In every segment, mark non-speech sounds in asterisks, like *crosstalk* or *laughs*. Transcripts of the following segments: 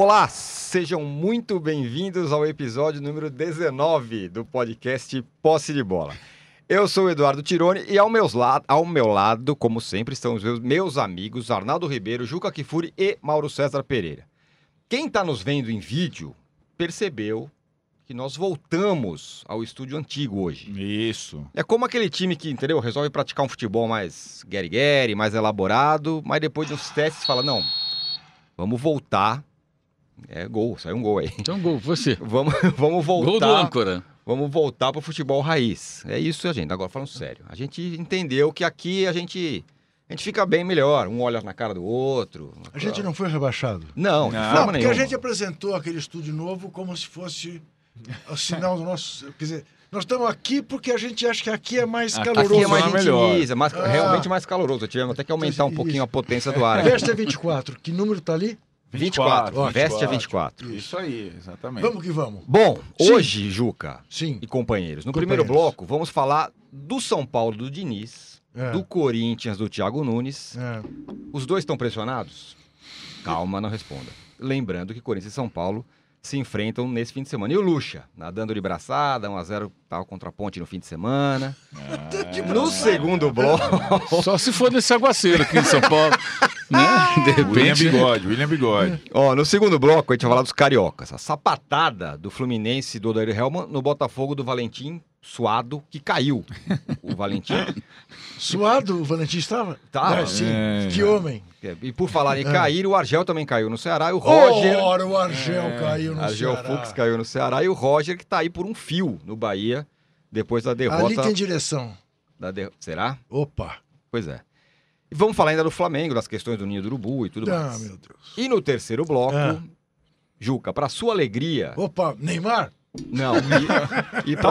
Olá, sejam muito bem-vindos ao episódio número 19 do podcast Posse de Bola. Eu sou o Eduardo Tironi e ao, meus la ao meu lado, como sempre, estão os meus, meus amigos Arnaldo Ribeiro, Juca Kifuri e Mauro César Pereira. Quem está nos vendo em vídeo percebeu que nós voltamos ao estúdio antigo hoje. Isso. É como aquele time que, entendeu? Resolve praticar um futebol mais guerre mais elaborado, mas depois dos testes fala, não, vamos voltar. É gol, saiu um gol aí. Então, gol, você. *laughs* Vamos, vamos voltar. Gol do âncora. Vamos voltar para o futebol raiz. É isso, gente. Agora falando sério. A gente entendeu que aqui a gente a gente fica bem melhor. Um olha na cara do outro. A gente não foi rebaixado. Não, de Não, forma Não, porque nenhuma. a gente apresentou aquele estúdio novo como se fosse o sinal do nosso. Quer dizer, nós estamos aqui porque a gente acha que aqui é mais Aqui caloroso. Aqui é mais gentileza, mais, Ah. realmente mais caloroso. Tivemos até que aumentar um pouquinho a potência do ar. Veste é 24. Que número tá ali? 24. 24, Veste a 24. 24. Isso aí, exatamente. Vamos que vamos. Bom, Sim. hoje, Juca Sim. e companheiros, no Companheiros. primeiro bloco, vamos falar do São Paulo do Diniz, É. do Corinthians do Thiago Nunes. É. Os dois estão pressionados? Calma, não responda. Lembrando que Corinthians e São Paulo se enfrentam nesse fim de semana. E o Lucha, nadando de braçada, 1x0 tal contra a ponte no fim de semana. *laughs* De No segundo bloco, Só se for nesse aguaceiro aqui em São Paulo. *laughs* né? *laughs* De William repente. Bigode, William Bigode. ó, no segundo bloco a gente vai falar dos cariocas. A sapatada do Fluminense do Odair Helman no Botafogo do Valentim Suado, que caiu. O Valentim. *laughs* Suado, o Valentim estava? Tava. É, sim. É. Que homem. E por falar em É. cair, o Argel também caiu no Ceará e o Roger. Ora, o Argel caiu no Argel Ceará. Fux caiu no Ceará e o Roger que tá aí por um fio no Bahia depois da derrota. Ali tem direção. da der- Será? Opa. Pois é. E vamos falar ainda do Flamengo, das questões do Ninho do Urubu e tudo Ah, mais. meu Deus. E no terceiro bloco, Ah. Juca, para sua alegria, Opa, Neymar? não, e, e para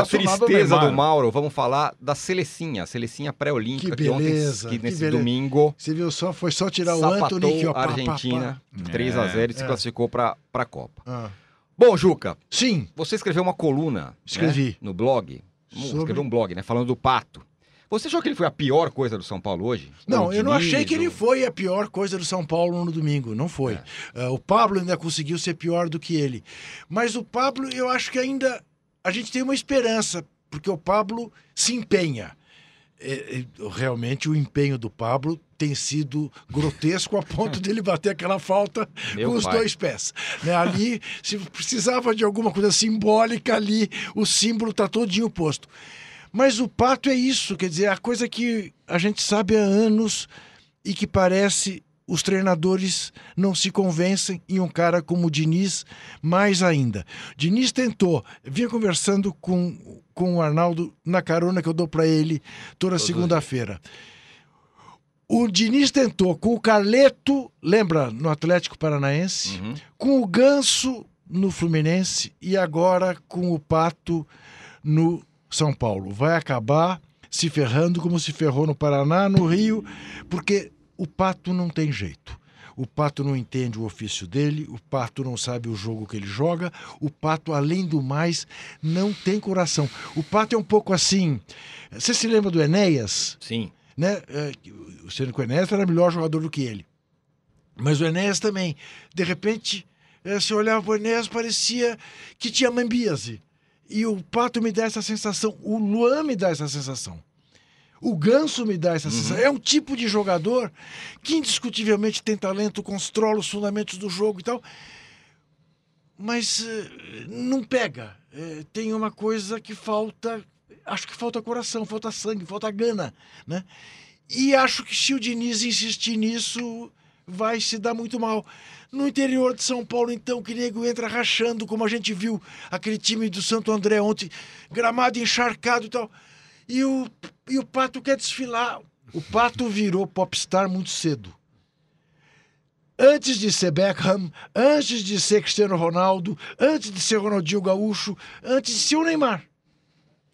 ao tristeza do Mauro, vamos falar da Selecinha, a Selecinha pré-olímpica Que que ontem, que que nesse beleza. domingo, Você viu só? Foi só tirar o Anthony que ó, a pá, pá, pá. Argentina É. 3 a 0 e se É. classificou para a Copa. Ah. Bom, Juca, Sim, Você escreveu uma coluna né, Escrevi. no blog. Sobre- Escreveu um blog, né? Falando do Pato. Você achou que ele foi a pior coisa do São Paulo hoje? Não, eu não achei que ele foi a pior coisa do São Paulo no domingo. Não foi. É. Ah, o Pablo ainda conseguiu ser pior do que ele. Mas o Pablo, eu acho que ainda. A gente tem uma esperança, porque o Pablo se empenha. É, é, realmente o empenho do Pablo tem sido grotesco a ponto *laughs* dele bater aquela falta Meu com os pai. dois pés. Né? Ali, se precisava de alguma coisa simbólica ali, o símbolo está todinho posto. Mas o pato é isso, quer dizer, a coisa que a gente sabe há anos e que parece os treinadores não se convencem em um cara como o Diniz, mais ainda. Diniz tentou, vinha conversando com, com o Arnaldo na carona que eu dou para ele toda segunda-feira. O Diniz tentou com o Carleto, lembra, no Atlético Paranaense, Uhum. com o Ganso no Fluminense e agora com o Pato no São Paulo. Vai acabar se ferrando como se ferrou no Paraná, no Rio, porque o Pato não tem jeito. O Pato não entende o ofício dele, o Pato não sabe o jogo que ele joga, o Pato, além do mais, não tem coração. O Pato é um pouco assim. Você se lembra do Enéas? Sim. né? é, o sendo que o Enéas era melhor jogador do que ele. Mas o Enéas também. De repente, é, se olhava para o Enéas, parecia que tinha mambíase. E o Pato me dá essa sensação, o Luan me dá essa sensação. O Ganso me dá essa sensação. É um tipo de jogador que indiscutivelmente tem talento, controla os fundamentos do jogo e tal, mas eh, não pega. Eh, tem uma coisa que falta, acho que falta coração, falta sangue, falta gana, né? E acho que se o Diniz insistir nisso, vai se dar muito mal. No interior de São Paulo, então, que nego entra rachando, como a gente viu aquele time do Santo André ontem, gramado encharcado e tal. E o, e o Pato quer desfilar. O Pato virou popstar muito cedo. Antes de ser Beckham, antes de ser Cristiano Ronaldo, antes de ser Ronaldinho Gaúcho, antes de ser o Neymar.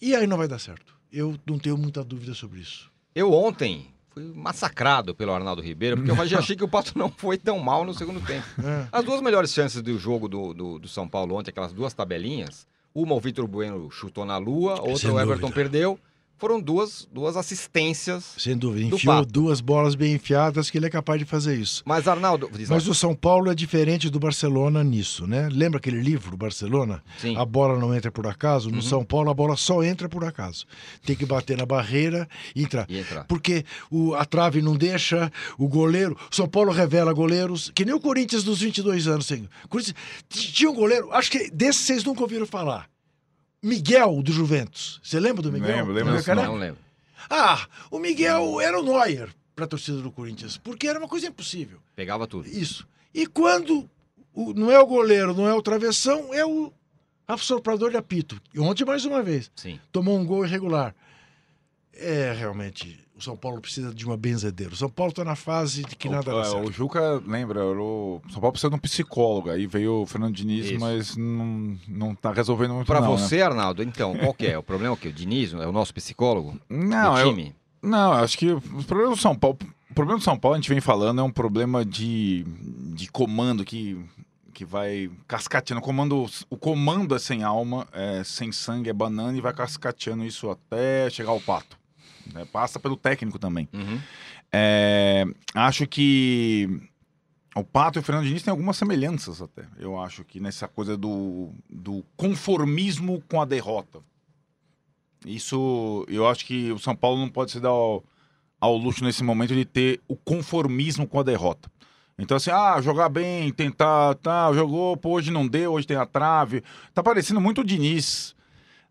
E aí não vai dar certo. Eu não tenho muita dúvida sobre isso. Eu ontem fui massacrado pelo Arnaldo Ribeiro, porque eu já achei que o Pato não foi tão mal no segundo tempo. *laughs* É. As duas melhores chances do jogo do, do, do São Paulo ontem, aquelas duas tabelinhas, uma o Vitor Bueno chutou na lua, outra Sem o Everton dúvida. perdeu, foram duas, duas assistências. Sem dúvida. Enfiou duas bolas bem enfiadas que ele é capaz de fazer isso. Mas, Arnaldo. Mas o São Paulo é diferente do Barcelona nisso, né? Lembra aquele livro, Barcelona? Sim. A bola não entra por acaso. No Uhum. São Paulo, a bola só entra por acaso. Tem que bater na barreira e entrar. E entrar. Porque o, a trave não deixa, o goleiro. São Paulo revela goleiros, que nem o Corinthians dos 22 anos. Assim. Corinthians, tinha um goleiro, acho que desse vocês nunca ouviram falar. Miguel do Juventus. Você lembra do Miguel? Lembro, lembro Careca? Não lembro. Ah, o Miguel era o Neuer para a torcida do Corinthians, porque era uma coisa impossível. Pegava tudo. Isso. E quando o- não é o goleiro, não é o travessão, é o assoprador de apito. E ontem, mais uma vez, Sim. tomou um gol irregular. É, realmente, o São Paulo precisa de uma benzedeira. O São Paulo está na fase de que nada o, dá é, certo. o Juca, lembra, o São Paulo precisa de um psicólogo. Aí veio o Fernando Diniz, Isso. mas não, não tá resolvendo muito Pra não, né? você, Arnaldo, então, qual que é? O problema é o quê? O Diniz é o nosso psicólogo Não, do eu, time? não, eu acho que o problema do São Paulo, o problema do São Paulo, a gente vem falando, é um problema de, de comando que, que vai cascateando. O comando, o comando é sem alma, é sem sangue, é banana e vai cascateando isso até chegar ao pato. Né? Passa pelo técnico também. Uhum. É, acho que o Pato e o Fernando Diniz têm algumas semelhanças até. Eu acho que nessa coisa do, do conformismo com a derrota. Isso, eu acho que o São Paulo não pode se dar ao, ao luxo nesse momento de ter o conformismo com a derrota. Então, assim, ah, jogar bem, tentar, tá, jogou, pô, hoje não deu, hoje tem a trave. Tá parecendo muito o Diniz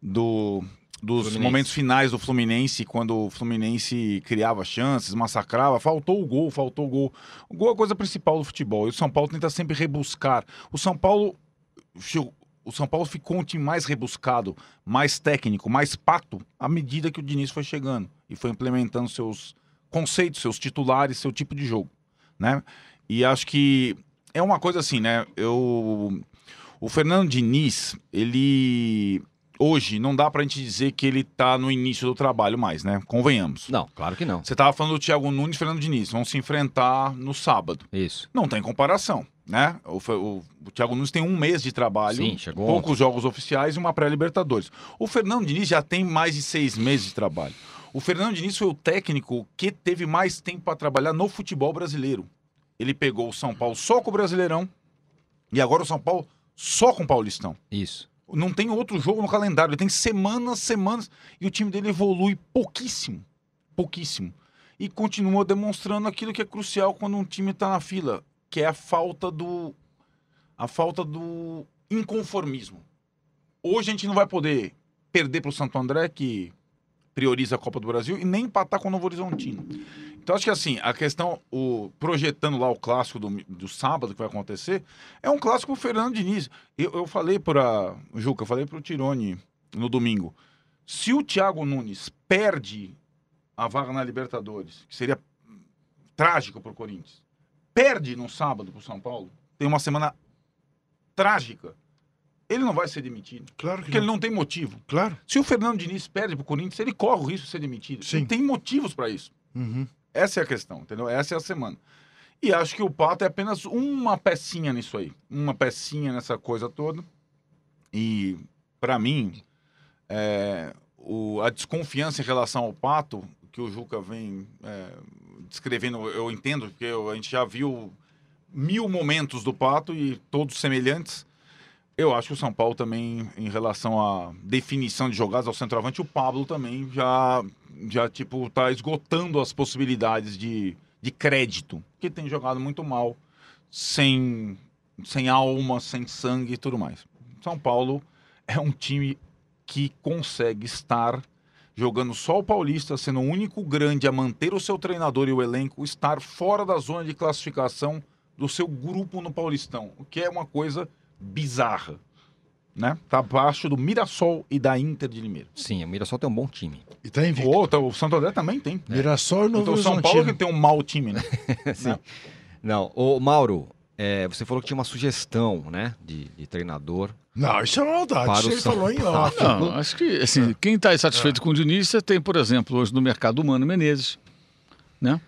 do, dos Fluminense. momentos finais do Fluminense, quando o Fluminense criava chances, massacrava, faltou o gol, faltou o gol. O gol é a coisa principal do futebol. E o São Paulo tenta sempre rebuscar. O São Paulo. O São Paulo ficou um time mais rebuscado, mais técnico, mais pato, à medida que o Diniz foi chegando e foi implementando seus conceitos, seus titulares, seu tipo de jogo, né? E acho que é uma coisa assim, né? Eu, o Fernando Diniz, ele hoje não dá pra gente dizer que ele tá no início do trabalho mais, né? Convenhamos. Não, claro que não. Você tava falando do Thiago Nunes e Fernando Diniz, vão se enfrentar no sábado. Isso. Não tem comparação, né? O, o- o Thiago Nunes tem um mês de trabalho, Sim, chegou poucos jogos oficiais e uma pré-Libertadores. O Fernando Diniz já tem mais de seis meses de trabalho. O Fernando Diniz foi o técnico que teve mais tempo para trabalhar no futebol brasileiro. Ele pegou o São Paulo só com o Brasileirão e agora o São Paulo só com o Paulistão. Isso. Não tem outro jogo no calendário. Ele tem semanas, semanas. E o time dele evolui pouquíssimo. Pouquíssimo. E continua demonstrando aquilo que é crucial quando um time está na fila, que é a falta do. A falta do inconformismo. Hoje a gente não vai poder perder para o Santo André, que prioriza a Copa do Brasil, e nem empatar com o Novo Horizontino. Então acho que assim, a questão, o, projetando lá o clássico do, do sábado que vai acontecer, é um clássico pro Fernando Diniz. Eu, eu falei para Juca, eu falei para o Tirone no domingo. Se o Thiago Nunes perde a vaga na Libertadores, que seria trágico para o Corinthians, perde no sábado para o São Paulo, tem uma semana trágica, ele não vai ser demitido. Claro que Porque ele não. não tem motivo. Claro. Se o Fernando Diniz perde para o Corinthians, ele corre o risco de ser demitido. Sim. Ele tem motivos para isso. Uhum. Essa é a questão, entendeu? Essa é a semana. E acho que o Pato é apenas uma pecinha nisso aí. Uma pecinha nessa coisa toda. E, para mim, é, o- a desconfiança em relação ao Pato, que o Juca vem é, descrevendo, eu entendo, porque eu- a gente já viu mil momentos do Pato e todos semelhantes. Eu acho que o São Paulo também, em relação à definição de jogadas ao centroavante, o Pablo também já, já tipo, tá esgotando as possibilidades de, de crédito, que tem jogado muito mal, sem, sem alma, sem sangue e tudo mais. São Paulo é um time que consegue estar jogando só o Paulista, sendo o único grande a manter o seu treinador e o elenco, estar fora da zona de classificação do seu grupo no Paulistão, o que é uma coisa bizarra. Né? Tá abaixo do Mirassol e da Inter de Limeira. Sim, o Mirassol tem um bom time. E tá invicto. O, outro, o Santo André também tem. Mirassol e Novo Então o São. Paulo que tem um mau time, né? *laughs* Sim. Não. Não, ô Mauro, é, você falou que tinha uma sugestão, né, de, de treinador. Não, isso é uma maldade. Para Isso o ele São falou em off. Não, acho que assim, quem está insatisfeito com o Diniz, você tem, por exemplo, hoje no mercado humano Menezes, né?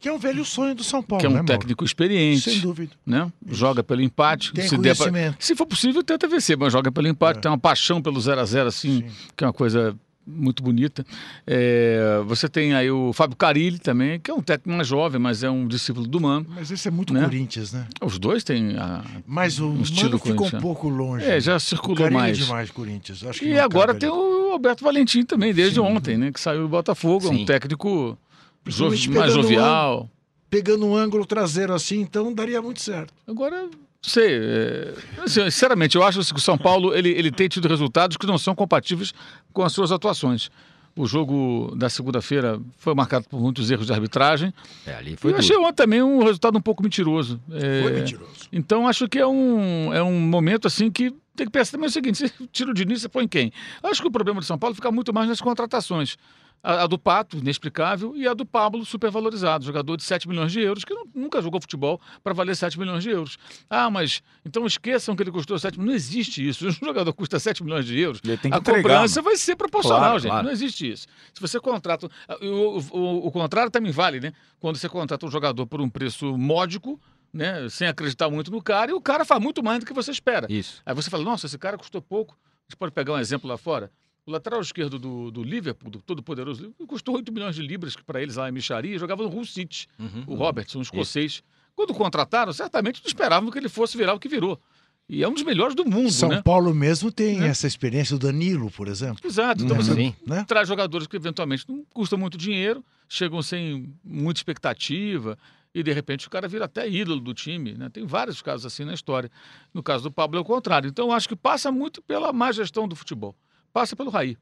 Que é um velho sonho do São Paulo, que é né, um Mauro? técnico experiente, Sem dúvida. né? Joga pelo empate, Tem se, der pra- conhecimento. se for possível, tenta vencer, mas joga pelo empate, tem uma paixão pelo 0 a 0 assim, Sim. que é uma coisa muito bonita. É, você tem aí o Fábio Carilli também, que é um técnico mais jovem, mas é um discípulo do Mano. Mas esse é muito Né? Corinthians, né? Os dois têm a, Mas o Um estilo Mano ficou um corintiano. pouco longe. É, já O circulou mais. é demais Corinthians. Acho que E não agora tem ali. o Alberto Valentim também, desde Sim. ontem, né? Que saiu do Botafogo, é Sim. um técnico Principalmente mais pegando jovial. Pegando um ângulo traseiro assim, então daria muito certo. Agora, não sei. é, assim, sinceramente, eu acho que o São Paulo ele, ele tem tido resultados que não são compatíveis com as suas atuações. O jogo da segunda-feira foi marcado por muitos erros de arbitragem. É, ali E foi eu duro. achei ontem também um resultado um pouco mentiroso. É, Foi mentiroso. Então acho que é um, é um momento assim que tem que pensar também o seguinte: você tira o Diniz, você põe quem? Acho que o problema do São Paulo fica muito mais nas contratações. A, a do Pato, inexplicável, e a do Pablo, supervalorizado, jogador de 7 milhões de euros, que nu- nunca jogou futebol para valer 7 milhões de euros. Ah, mas então esqueçam que ele custou 7 milhões. Não existe isso. *laughs* Um jogador custa 7 milhões de euros, Ele tem que a entregar, cobrança vai ser proporcional, Claro, gente. claro. Não existe isso. Se você contrata. O, o- o- o contrário também vale, né? Quando você contrata um jogador por um preço módico, né? Sem acreditar muito no cara, e o cara faz muito mais do que você espera. Isso. Aí você fala, nossa, esse cara custou pouco. A gente pode pegar um exemplo lá fora. O lateral esquerdo do, do Liverpool, do todo-poderoso Liverpool, custou 8 milhões de libras, que para eles lá em Micharia, jogava no Hull City. Uhum. O Robertson, um escocês. Quando contrataram, certamente não esperavam que ele fosse virar o que virou. E é um dos melhores do mundo, São né? Paulo mesmo tem Né? essa experiência, o Danilo, por exemplo. Exato. Então Uhum. você. Né? traz jogadores que eventualmente não custam muito dinheiro, chegam sem muita expectativa e de repente o cara vira até ídolo do time. Né? Tem vários casos assim na história. No caso do Pablo é o contrário. Então eu acho que passa muito pela má gestão do futebol. Passa pelo Raí.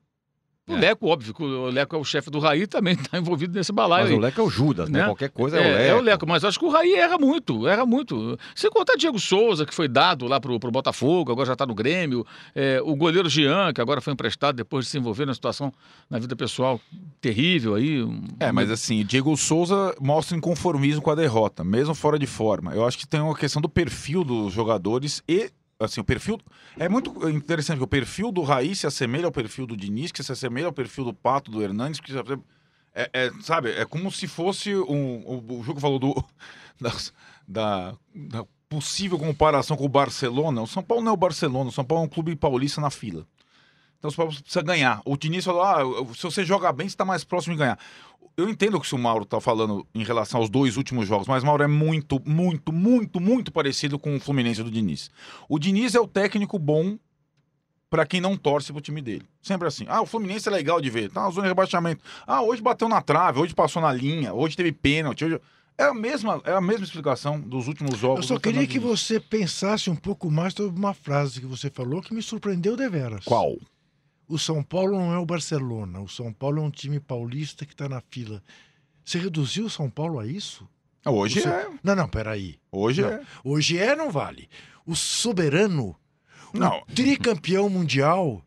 O É. Leco, óbvio, que o Leco é o chefe do Raí, também está envolvido nesse balaio Mas aí. o Leco é o Judas, né? Né? Qualquer coisa é, É, o Leco. é o Leco, mas acho que o Raí erra muito, erra muito. Se contar Diego Souza, que foi dado lá pro, pro Botafogo, agora já está no Grêmio, é, o goleiro Jean, que agora foi emprestado depois de se envolver na situação na vida pessoal terrível aí. É, mas assim, o Diego Souza mostra inconformismo com a derrota, mesmo fora de forma. Eu acho que tem uma questão do perfil dos jogadores e, assim, o perfil. É muito interessante que o perfil do Raí se assemelha ao perfil do Diniz, que se assemelha ao perfil do Pato, do Hernandes, que é, é, sabe, é como se fosse um. O, o jogo falou do. *laughs* da, da possível comparação com o Barcelona. O São Paulo não é o Barcelona, o São Paulo é um clube paulista na fila. Então o São Paulo precisa ganhar. O Diniz falou: ah, se você jogar bem, você está mais próximo de ganhar. Eu entendo o que o Mauro está falando em relação aos dois últimos jogos, mas Mauro é muito, muito, muito, muito parecido com o Fluminense do Diniz. O Diniz é o técnico bom para quem não torce pro time dele. Sempre assim. Ah, o Fluminense é legal de ver. Tá na zona de rebaixamento. Ah, hoje bateu na trave, hoje passou na linha, hoje teve pênalti. Hoje... É, a mesma, é a mesma explicação dos últimos jogos. Eu só queria que você pensasse um pouco mais sobre uma frase que você falou que me surpreendeu deveras. Qual? O São Paulo não é o Barcelona. O São Paulo é um time paulista que está na fila. Você reduziu o São Paulo a isso? Hoje Você- é. Não, não, peraí. Hoje Não. é. Hoje é, não vale. O soberano, Não. o tricampeão mundial,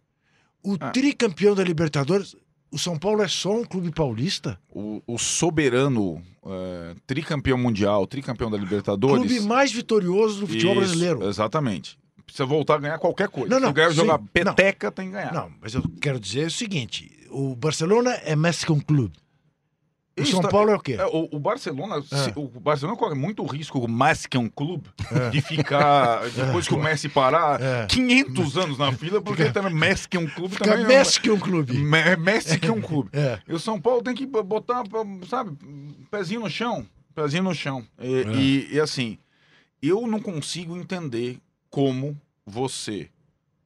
o Ah. tricampeão da Libertadores. O São Paulo é só um clube paulista? O, o soberano é, tricampeão mundial, tricampeão da Libertadores. Clube mais vitorioso do futebol Isso, brasileiro. Exatamente. Precisa voltar a ganhar qualquer coisa. Não, não, Se ganhar sim, jogar não. peteca, tem que ganhar. Não, mas eu quero dizer o seguinte: o Barcelona é Mexican Club. O Isso São tá- Paulo é o quê? É, o, o Barcelona, se- É. o Barcelona corre muito risco, o Messi que é um clube, de ficar, depois que o Messi parar, É. 500 anos na fila, porque também Messi que é um clube Fica também. Mexican Club. Me- Messi que é um clube. É. E o São Paulo tem que botar, sabe, pezinho no chão. Pezinho no chão. E, É. e- e, assim, eu não consigo entender como você,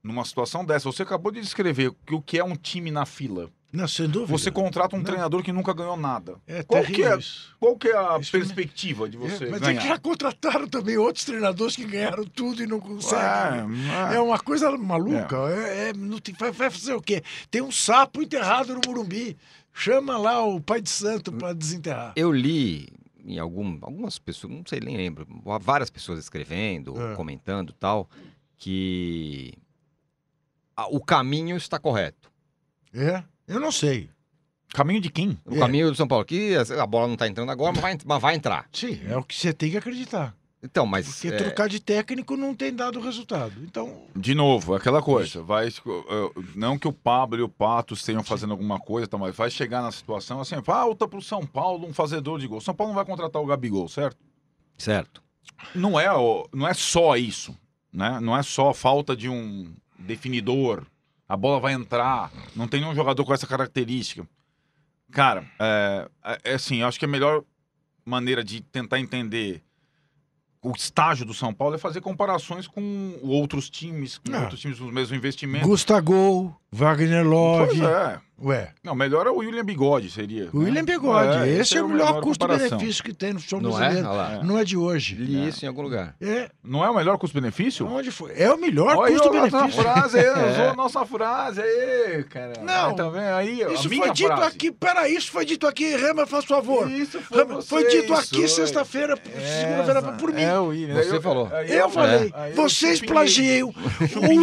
numa situação dessa, você acabou de descrever que o que é um time na fila. Não, sem dúvida. Você contrata um Não. treinador que nunca ganhou nada. É Qual que é- isso. Qual que é a Isso não- perspectiva de você É, mas é ganhar? que já contrataram também outros treinadores que ganharam tudo e não conseguem. É, É uma coisa maluca. É, é- não tem- vai, vai fazer o quê? Tem um sapo enterrado no Morumbi. Chama lá o pai de santo para desenterrar. Eu li em algum, algumas pessoas, não sei, nem lembro, várias pessoas escrevendo, É. comentando tal, que a- o caminho está correto. É? Eu não sei. Caminho de quem? O É. caminho do São Paulo, que a bola não está entrando agora, mas vai, mas vai entrar. Sim, é o que você tem que acreditar. Então, mas Porque é, trocar de técnico não tem dado resultado. Então, De novo, aquela coisa. Vai, não que o Pablo e o Pato estejam fazendo alguma coisa, tá, mas vai chegar na situação assim, falta pro São Paulo um fazedor de gol. São Paulo não vai contratar o Gabigol, certo? certo. Não é, o- não é só isso, né? Não é só falta de um definidor. a bola vai entrar, não tem nenhum jogador com essa característica. Cara, é, é- é assim, eu acho que a melhor maneira de tentar entender o estágio do São Paulo é fazer comparações com outros times, com Ah. outros times com o mesmo investimento. Gustavo, Wagner Pois Love. é. Ué, Não, melhor é o William Bigode, seria. o William né? Bigode. É, esse é a o melhor melhor custo-benefício que tem no futebol Não é? brasileiro. É. Não é de hoje. Li isso em algum lugar. É, Não é o melhor custo-benefício? onde foi? É o melhor custo-benefício. frase aí, *laughs* É. usou a nossa frase aí, cara. Não. Aí, tá vendo? Aí, a Isso minha foi dito frase. aqui. Peraí, isso foi dito aqui. Rema, faz favor. Isso foi Rema, você, foi dito isso aqui sexta-feira, segunda-feira por mim. É, o William. Você Aí falou. aí Eu falei, eu vocês plagiam,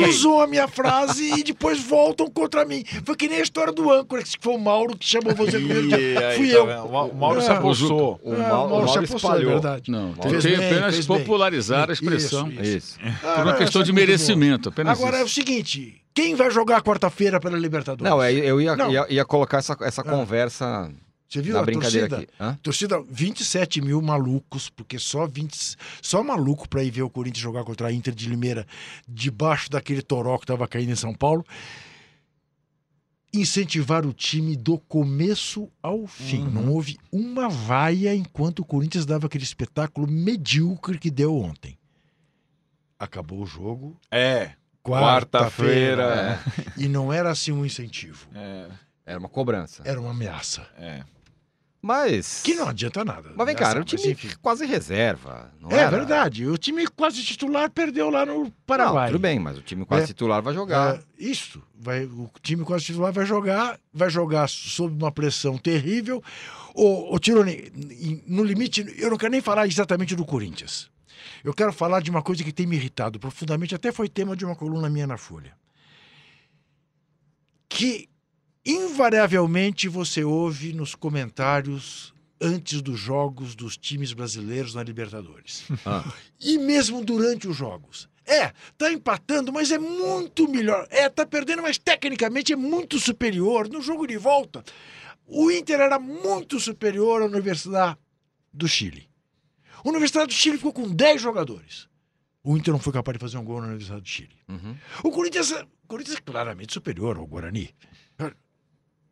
usam a minha frase e depois voltam contra mim. Foi que nem a história do âncora, que foi o Mauro que chamou você primeiro. Aí, Fui tá eu. O Ma- o Mauro se apossou. O, Ah, Mauro se apossou. É verdade. Não, Fez tentei bem, apenas fez bem. popularizar a expressão. isso. Isso. Por uma questão de merecimento, apenas Agora é o seguinte: quem vai jogar quarta-feira pela Libertadores? Não, é, eu ia, Não. ia, ia colocar essa, essa Ah. conversa Você viu na a brincadeira torcida? aqui. Hã? Torcida, 27 mil malucos, porque só 20, só maluco pra ir ver o Corinthians jogar contra a Inter de Limeira, debaixo daquele toró que tava caindo em São Paulo. Incentivar o time do começo ao fim. Uhum. Não houve uma vaia enquanto o Corinthians dava aquele espetáculo medíocre que deu ontem. Acabou o jogo. É. Quarta-feira. Quarta-feira. E não era assim um incentivo. É. Era uma cobrança. Era uma ameaça. É. Mas. Que não adianta nada. Mas vem cá, era um time enfim. quase reserva. Não É era? verdade. O time quase titular perdeu lá no Paraguai. Não, tudo bem, mas o time quase É. titular vai jogar. É, isso. Vai, o time quase titular vai jogar, vai jogar sob uma pressão terrível. O, o Tirone, no limite, eu não quero nem falar exatamente do Corinthians. Eu quero falar de uma coisa que tem me irritado profundamente, até foi tema de uma coluna minha na Folha. Que invariavelmente você ouve nos comentários antes dos jogos dos times brasileiros na Libertadores. Ah. E mesmo durante os jogos. É, tá empatando, mas é muito melhor. É, tá perdendo, mas tecnicamente é muito superior. No jogo de volta, o Inter era muito superior à Universidade do Chile. A Universidade do Chile ficou com 10 jogadores. O Inter não foi capaz de fazer um gol na Universidade do Chile. Uhum. O Corinthians, é- o Corinthians é claramente superior ao Guarani.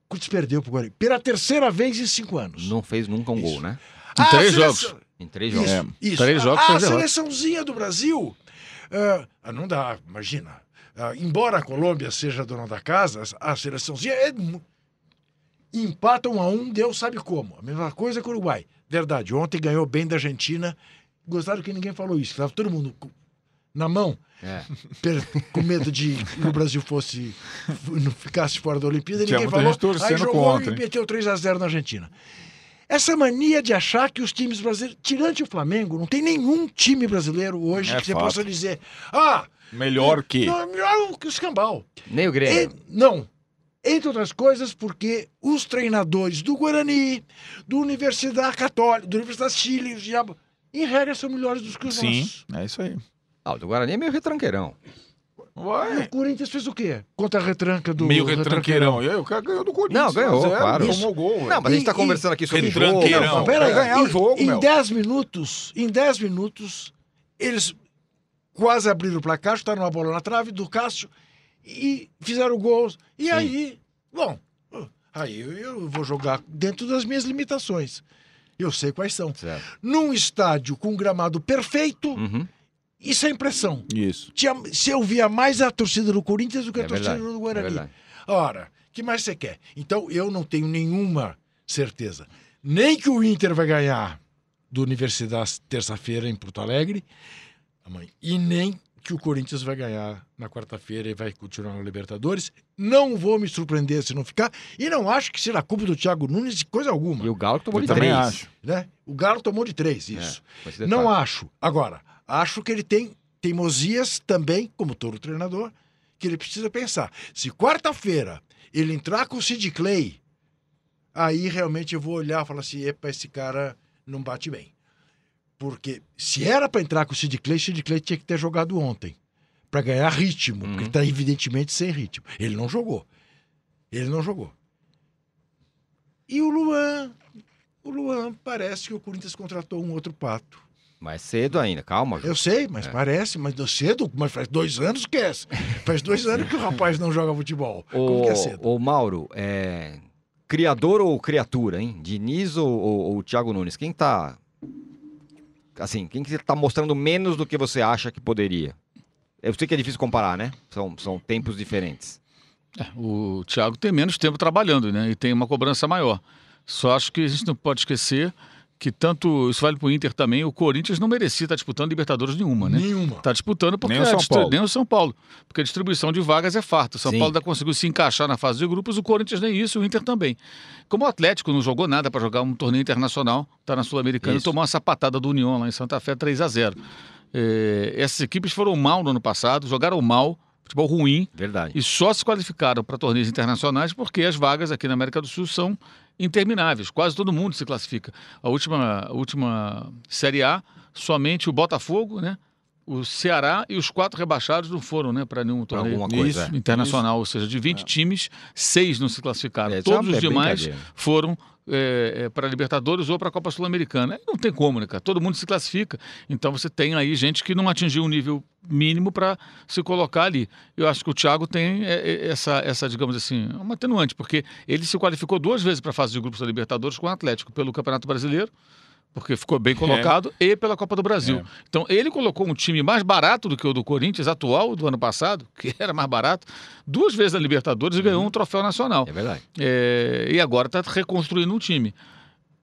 O Corinthians perdeu pro Guarani pela terceira vez em cinco anos. Não fez nunca um Isso. gol, né? Em Ah, três seleção- jogos. Em três jogos. Isso, isso. Três jogos, a, a seleçãozinha do Brasil, ah, ah, não dá, imagina. Ah, embora a Colômbia seja dona da casa, a seleçãozinha é. Empata um a um, Deus sabe como. A mesma coisa que o Uruguai. Verdade, ontem ganhou bem da Argentina. Gostaram que ninguém falou isso. Estava todo mundo com- na mão, É. per- com medo de *laughs* que o Brasil fosse não ficasse fora da Olimpíada. Tinha Ninguém falou. aí jogou contra, e meteu 3 a 0 na Argentina. Essa mania de achar que os times brasileiros, tirante o Flamengo, não tem nenhum time brasileiro hoje É que você fato. possa dizer, ah, Melhor que. não, é melhor que o escambau. Nem o Grêmio. E- não. Entre outras coisas, porque os treinadores do Guarani, do Universidade Católica, da Universidade Chile, os diabo, em regra são melhores do que os Sim, nossos. é isso aí. Ah, o do Guarani é meio retranqueirão. E Ué. o Corinthians fez o quê? Contra a retranca do Meio retranqueirão. E aí, o cara ganhou do Corinthians. Não, ganhou, 1 a 0, claro. Tomou gol. Não, mas a gente tá E- conversando aqui sobre jogo. Retranqueirão. Não, Pera aí, ganhar o jogo, em meu. 10 minutos, em 10 minutos, eles quase abriram o placar, chutaram uma bola na trave do Cássio e fizeram gols. E aí, bom, aí eu, eu vou jogar dentro das minhas limitações. Eu sei quais são. Certo. Num estádio com um gramado perfeito Uhum. E sem pressão. Isso. Tinha, se eu via mais a torcida do Corinthians do que a É torcida verdade. do É Guarani. verdade. Ora, que mais você quer? Então eu não tenho nenhuma certeza. Nem que o Inter vai ganhar do Universidade terça-feira em Porto Alegre, amanhã, e nem que o Corinthians vai ganhar na quarta-feira e vai continuar na Libertadores. Não vou me surpreender se não ficar. E não acho que será culpa do Thiago Nunes de coisa alguma. E o Galo tomou Eu de também três. acho. Né? O Galo tomou de três, isso. É, com esse Não acho. Agora, acho que ele tem teimosias também, como todo treinador, que ele precisa pensar. Se quarta-feira ele entrar com o Sid Clay, aí realmente eu vou olhar e falar assim: epa, esse cara não bate bem. Porque se era para entrar com o Sid Clay, o Sid Clay tinha que ter jogado ontem. Para ganhar ritmo, porque Uhum. ele está evidentemente sem ritmo. Ele não jogou. Ele não jogou. E o Luan. O Luan parece que o Corinthians contratou um outro pato. Mas cedo ainda, calma. Eu sei, mas parece, mas deu cedo, mas faz dois anos que é. Faz dois anos que o rapaz não joga futebol. Como que é cedo? Ô, ô, Mauro, é... criador ou criatura, hein? Diniz ou, ou, ou Thiago Nunes? Quem tá. Assim, quem que tá mostrando menos do que você acha que poderia? Eu sei que é difícil comparar, né? São, são tempos diferentes. É, o Thiago tem menos tempo trabalhando, né? E tem uma cobrança maior. Só acho que a gente não pode esquecer que tanto, isso vale para o Inter também, o Corinthians não merecia estar disputando Libertadores nenhuma, né? Nenhuma. Está disputando porque Nem o São Paulo. nem o São Paulo. Porque a distribuição de vagas é farta. O São Sim. Paulo ainda conseguiu se encaixar na fase de grupos, o Corinthians nem isso, o Inter também. Como o Atlético não jogou nada para jogar um torneio internacional, está na Sul-Americana e tomou uma sapatada do União lá em Santa Fé 3 a 0 É, Essas equipes foram mal no ano passado, jogaram mal, futebol ruim, Verdade. e só se qualificaram para torneios internacionais porque as vagas aqui na América do Sul são intermináveis. Quase todo mundo se classifica. A última, a última Série A, somente o Botafogo, né? O Ceará e os quatro rebaixados não foram né, para nenhum Pra torneio coisa, Isso, é. internacional. Ou seja, de 20 times, seis não se classificaram. É, isso é Todos os demais brincadeira. foram para Libertadores ou para a Copa Sul-Americana. Não tem como, né, cara? Todo mundo se classifica. Então você tem aí gente que não atingiu um nível mínimo para se colocar ali. Eu acho que o Thiago tem é, é, essa, essa, digamos assim, uma atenuante, porque ele se qualificou duas vezes para a fase de grupos da Libertadores com o Atlético, pelo Campeonato Brasileiro, porque ficou bem colocado, e pela Copa do Brasil. É. Então ele colocou um time mais barato do que o do Corinthians atual, do ano passado, *laughs* que era mais barato, duas vezes na Libertadores e ganhou um troféu nacional. É verdade. É, e agora está reconstruindo um time.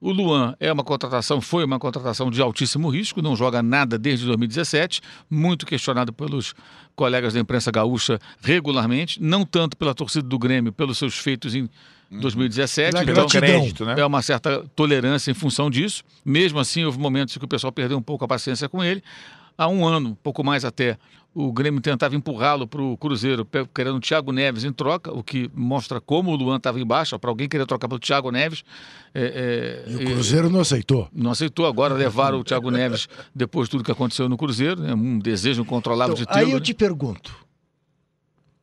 O Luan é uma contratação, foi uma contratação de altíssimo risco, não joga nada desde 2017, muito questionado pelos colegas da imprensa gaúcha regularmente, não tanto pela torcida do Grêmio, pelos seus feitos em 2017. Pela Então, crédito, né? é uma certa tolerância em função disso. Mesmo assim, houve momentos que o pessoal perdeu um pouco a paciência com ele. Há um ano, pouco mais até, o Grêmio tentava empurrá-lo para o Cruzeiro, querendo o Thiago Neves em troca, o que mostra como o Luan estava embaixo, para alguém querer trocar pelo Thiago Neves. é, é, E o e- Cruzeiro não aceitou. não aceitou agora levar o Thiago Neves depois de tudo que aconteceu no Cruzeiro, né? um desejo incontrolável Então, de tê-lo. aí eu né? te pergunto: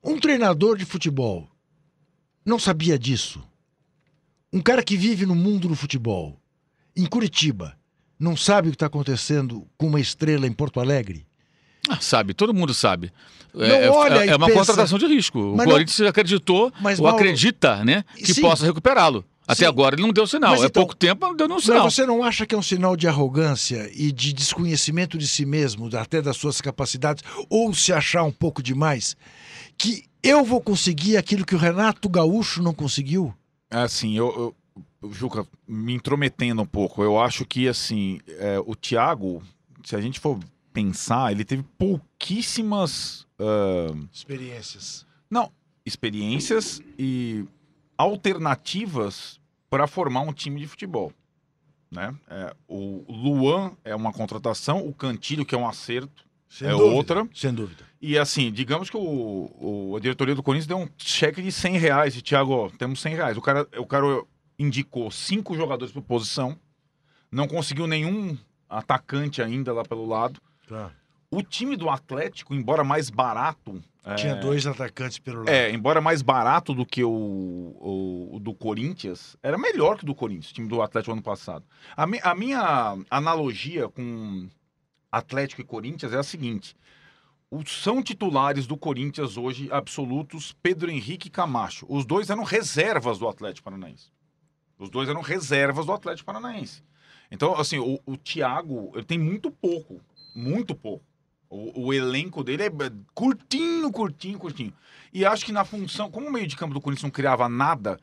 um treinador de futebol não sabia disso? Um cara que vive no mundo do futebol, em Curitiba, não sabe o que está acontecendo com uma estrela em Porto Alegre? Ah, sabe, todo mundo sabe. Não é, é- olha é e uma pensa- contratação de risco. O Mas não- Corinthians acreditou Mas, ou Mauro- acredita, né, que Sim. possa recuperá-lo. Até Sim. agora ele não deu sinal. Mas é então- pouco tempo, não deu nenhum sinal. Mas você não acha que é um sinal de arrogância e de desconhecimento de si mesmo, até das suas capacidades, ou se achar um pouco demais, que eu vou conseguir aquilo que o Renato Gaúcho não conseguiu? É assim, eu, eu- Juca, me intrometendo um pouco, eu acho que assim, é, o Thiago, se a gente for pensar, ele teve pouquíssimas ah, Experiências. experiências e alternativas para formar um time de futebol. Né? É, o Luan é uma contratação, o Cantilho, que é um acerto, Sem é dúvida, outra. Sem dúvida. E assim, digamos que o, o- a diretoria do Corinthians deu um cheque de 100 reais. E, Thiago, ó, temos 100 reais. O cara, o cara indicou cinco jogadores por posição. Não conseguiu nenhum atacante ainda lá pelo lado. Tá. O time do Atlético, embora mais barato... é, Tinha dois atacantes pelo lado. É, embora mais barato do que o, o- o do Corinthians, era melhor que o do Corinthians, o time do Atlético ano passado. A, mi- a minha analogia com Atlético e Corinthians é a seguinte: os- são titulares do Corinthians hoje absolutos Pedro Henrique e Camacho. Os dois eram reservas do Atlético Paranaense. Os dois eram reservas do Atlético Paranaense. Então, assim, o, o Thiago, ele tem muito pouco, muito pouco. O, o elenco dele é curtinho, curtinho, curtinho. E acho que na função, como o meio de campo do Corinthians não criava nada,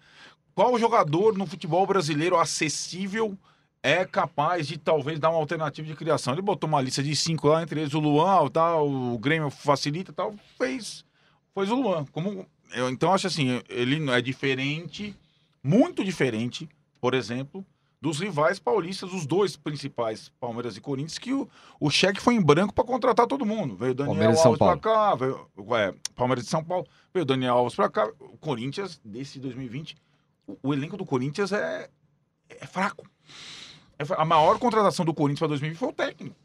qual jogador no futebol brasileiro acessível é capaz de talvez dar uma alternativa de criação? Ele botou uma lista de cinco lá, entre eles o Luan, tal, o Grêmio facilita tal, fez, fez o Luan. Como, eu, então acho assim, ele é diferente, muito diferente, por exemplo, dos rivais paulistas, os dois principais, Palmeiras e Corinthians, que o, o cheque foi em branco para contratar todo mundo. Veio Daniel Palmeiras Alves para cá, veio, é, Palmeiras de São Paulo, veio Daniel Alves para cá. O Corinthians, desse 2020, o, o elenco do Corinthians é, é fraco. É a maior contratação do Corinthians para 2020 foi o técnico.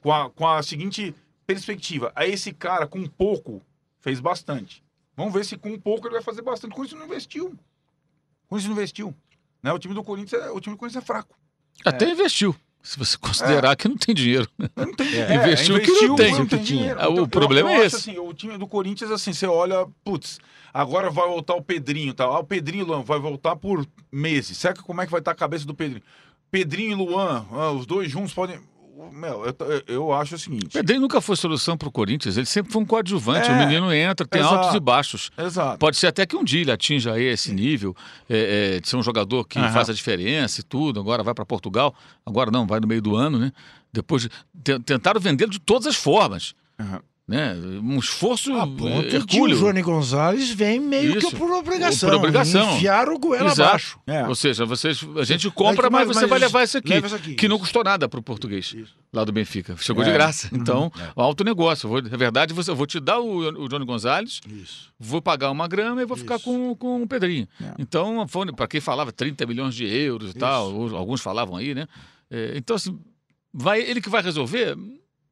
Com a, com a seguinte perspectiva. Aí esse cara, com pouco, fez bastante. Vamos ver se com pouco ele vai fazer bastante. O Corinthians não investiu. O Corinthians não investiu. Né? O time do Corinthians é, o time do Corinthians é fraco. Até investiu. Se você considerar que não tem dinheiro. *laughs* Não tem É, investiu o que não tem. não O tinha. dinheiro. O Eu- problema eu é esse. Assim, o time do Corinthians, assim, você olha, putz, agora vai voltar o Pedrinho, tá? Ah, o Pedrinho e o Luan vai voltar por meses. Será que como é que vai estar a cabeça do Pedrinho? Pedrinho e Luan, ah, os dois juntos podem. Meu, eu, eu- acho o seguinte. Pedrinho nunca foi solução pro Corinthians, ele sempre foi um coadjuvante. É, o menino entra, tem exato. altos e baixos. Exato. Pode ser até que um dia ele atinja aí esse nível é, é, de ser um jogador que Aham. faz a diferença e tudo. Agora vai para Portugal, agora não, vai no meio do ano, né? Depois de- te- tentaram vendê-lo de todas as formas, Aham. Né? Um esforço A ponto é, que o hercúleo. Johnny Gonzalez vem meio Isso. que por obrigação. Por obrigação. Enfiaram o goela Exato. abaixo. É. Ou seja, vocês, a gente compra, Mas- mas, você mas vai levar isso aqui, isso aqui, que não custou nada para o português Isso. lá do Benfica. Chegou É. de graça. Então, É. alto negócio. Vou, é verdade, você, eu vou te dar o, o Johnny Gonzalez, Isso. vou pagar uma grana e vou ficar com, com o Pedrinho. É. Então, para quem falava 30 milhões de euros e tal, alguns falavam aí, né? É, então, assim, vai, ele que vai resolver,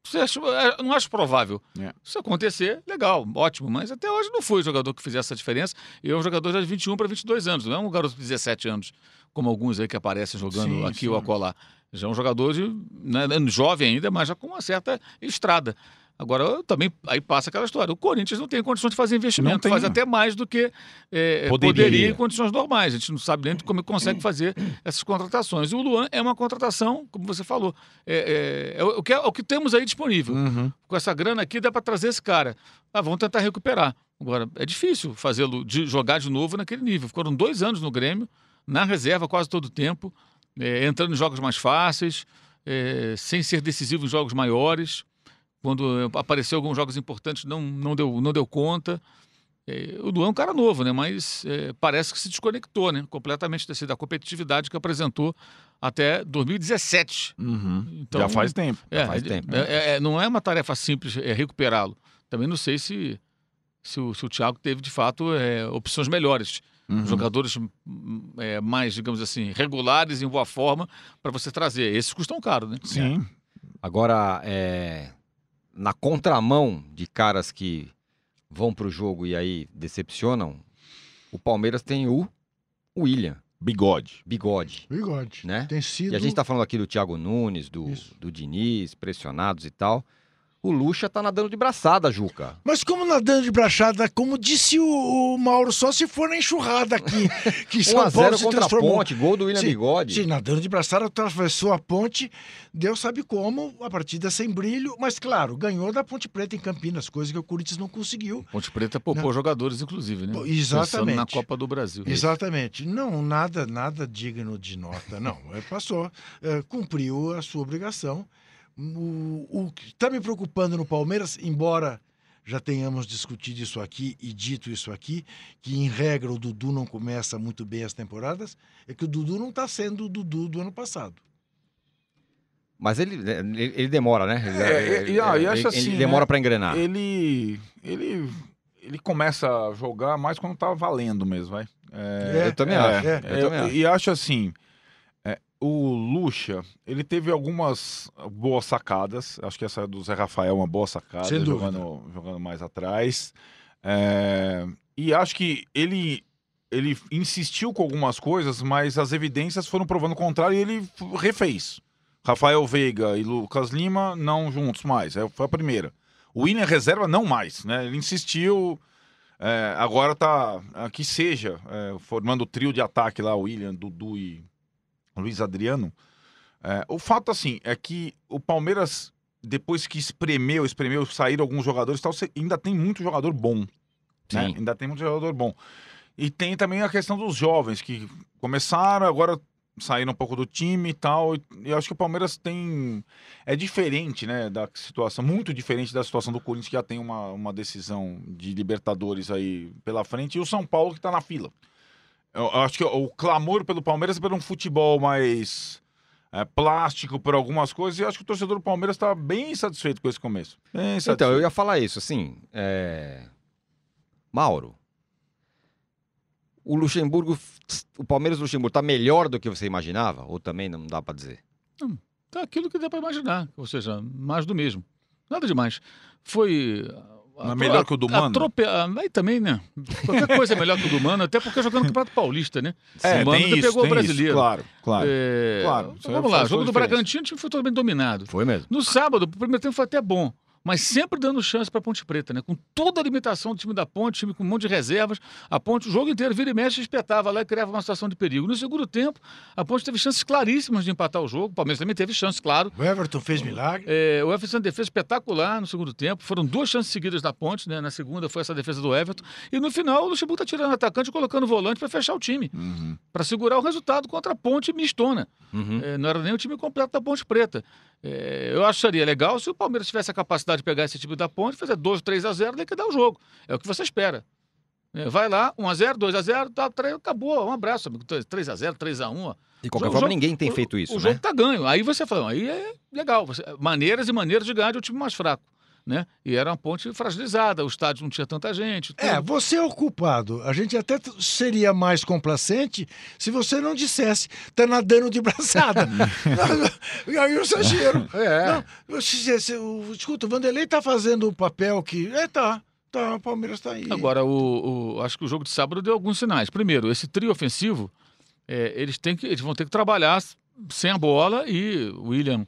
você acha- é, não acho provável. É. Se acontecer, legal, ótimo, mas até hoje não foi o jogador que fizesse essa diferença. E é um jogador já de 21 para 22 anos, não é um garoto de 17 anos, como alguns aí que aparecem jogando Sim, aqui sim. ou acolá. Já é um jogador de, né, jovem ainda, mas já com uma certa estrada. Agora, também aí passa aquela história. O Corinthians não tem condições de fazer investimento, tem, faz até mais do que é, Poderia. poderia. em condições normais. A gente não sabe nem como consegue fazer essas contratações. E o Luan é uma contratação, como você falou, é, é- é o, que, é o que temos aí disponível. Uhum. Com essa grana aqui dá para trazer esse cara. Ah, vamos tentar recuperar. Agora, é difícil fazê-lo de jogar de novo naquele nível. Foram dois anos no Grêmio, na reserva quase todo o tempo, é, entrando em jogos mais fáceis, é, sem ser decisivo em jogos maiores. Quando apareceu alguns jogos importantes, não, não, deu, não deu conta. É, o Luan é um cara novo, né? Mas é, parece que se desconectou, né? Completamente desse- da competitividade que apresentou até 2017. Uhum. Então, Já faz tempo. é, faz é- tempo. é- é- não é uma tarefa simples é, recuperá-lo. Também não sei se, se, o, se o Thiago teve, de fato, é, opções melhores. Uhum. Jogadores hum, é, mais, digamos assim, regulares, em boa forma, para você trazer. Esses custam caro, né? Sim. Agora, é, na contramão de caras que vão pro jogo e aí decepcionam, o Palmeiras tem o William, Bigode. bigode, Bigode. né? Tem sido. E a gente tá falando aqui do Thiago Nunes, do, Isso. do Diniz, pressionados e tal. O Lucha tá nadando de braçada, Juca. Mas como nadando de brachada, como disse o, o Mauro, só se for na enxurrada aqui. *laughs* Que São Paulo 1x0 se contra a. Ponte, gol do William Sim, Bigode. Sim, nadando de braçada, atravessou a ponte, Deus sabe como, a partida sem brilho, mas claro, ganhou da Ponte Preta em Campinas, coisa que o Corinthians não conseguiu. Ponte Preta poupou jogadores, inclusive, né? Pô, Pensando exatamente. na Copa do Brasil. Exatamente. Não, nada, nada digno de nota, não. É, Passou, é, cumpriu a sua obrigação. O, o que está me preocupando no Palmeiras, embora já tenhamos discutido isso aqui e dito isso aqui, que em regra o Dudu não começa muito bem as temporadas, é que o Dudu não está sendo o Dudu do ano passado. Mas ele, ele, ele demora, né? Ele, É, e- ah, e acho ele- assim, ele demora né? pra engrenar. Ele, ele, ele começa a jogar mais quando tá valendo mesmo, vai. É, eu também é, acho. é, eu eu- também acho. E acho assim, é, o Lucha, ele teve algumas boas sacadas. Acho que essa do Zé Rafael é uma boa sacada, Sem dúvida. jogando, jogando mais atrás. É, e acho que ele, ele insistiu com algumas coisas, mas as evidências foram provando o contrário e ele refez. Rafael Veiga e Lucas Lima não juntos mais. É, foi a primeira. O William reserva não mais, né? Ele insistiu. é, agora tá ah, que seja é, formando o trio de ataque lá, William, Dudu e Luiz Adriano. É, o fato assim é que o Palmeiras depois que espremeu, espremeu, saíram alguns jogadores, e tal, você ainda tem muito jogador bom. né? Sim. Ainda tem muito jogador bom. E tem também a questão dos jovens que começaram, agora saíram um pouco do time e tal. E eu acho que o Palmeiras tem. É diferente, né? Da situação, muito diferente da situação do Corinthians, que já tem uma, uma decisão de Libertadores aí pela frente, e o São Paulo que tá na fila. Eu, eu acho que o clamor pelo Palmeiras é por um futebol mais. é, plástico por algumas coisas, e eu acho que o torcedor do Palmeiras está bem satisfeito com esse começo. Bem Então, eu ia falar isso, assim. é, Mauro. O Luxemburgo, o Palmeiras do Luxemburgo tá melhor do que você imaginava? Ou também não dá pra dizer? Tá aquilo que dá para imaginar, ou seja, mais do mesmo. Nada demais. Foi Não é melhor que o do Mano? Atrope... ah, Aí também, né? Qualquer coisa é melhor que o do Mano, até porque jogando no Campeonato Paulista, né? É, o Mano tem isso, pegou o isso, brasileiro. claro, claro. É, Claro, isso aí Vamos lá, jogo do diferença. Bragantino, o time foi totalmente dominado. Foi mesmo. No sábado, o primeiro tempo foi até bom, mas sempre dando chance para Ponte Preta, né? Com toda a limitação do time da Ponte, time com um monte de reservas, a Ponte o jogo inteiro vira e mexe, espetava lá e criava uma situação de perigo. No segundo tempo, a Ponte teve chances claríssimas de empatar o jogo, o Palmeiras também teve chance, claro. O Everton fez milagre. É, o Everton defesa espetacular no segundo tempo. Foram duas chances seguidas da Ponte, né? Na segunda foi essa defesa do Everton. E no final, o Luxemburgo tá tirando o atacante e colocando o volante para fechar o time, Uhum. para segurar o resultado contra a Ponte mistona. Uhum. É, não era nem o time completo da Ponte Preta. É, eu acharia legal se o Palmeiras tivesse a capacidade de pegar esse time da Ponte, fazer 2, 3 a 0 e liquidar o jogo. É o que você espera. É, vai lá, 1 a 0 2 a 0 tá, três- acabou. Um abraço, amigo. 3 a 0 3 a 1 ó. De qualquer O forma, jogo- ninguém tem o- feito isso, O né? jogo tá ganho. Aí você fala, "Não, aí é legal. Você- maneiras e maneiras de ganhar de um time mais fraco. Né? E era uma ponte fragilizada, o estádio não tinha tanta gente. É, tudo. você é o culpado. A gente até seria mais complacente se você não dissesse, tá nadando de braçada. Não, *laughs* *laughs* Aí é um exagero. *laughs* É. Não, o- escuta, o Vanderlei tá fazendo o papel que. É, tá. Tá, o Palmeiras tá aí. Agora, o, o- acho que o jogo de sábado deu alguns sinais. Primeiro, esse trio ofensivo, é, eles, têm que, eles vão ter que trabalhar sem a bola e o William,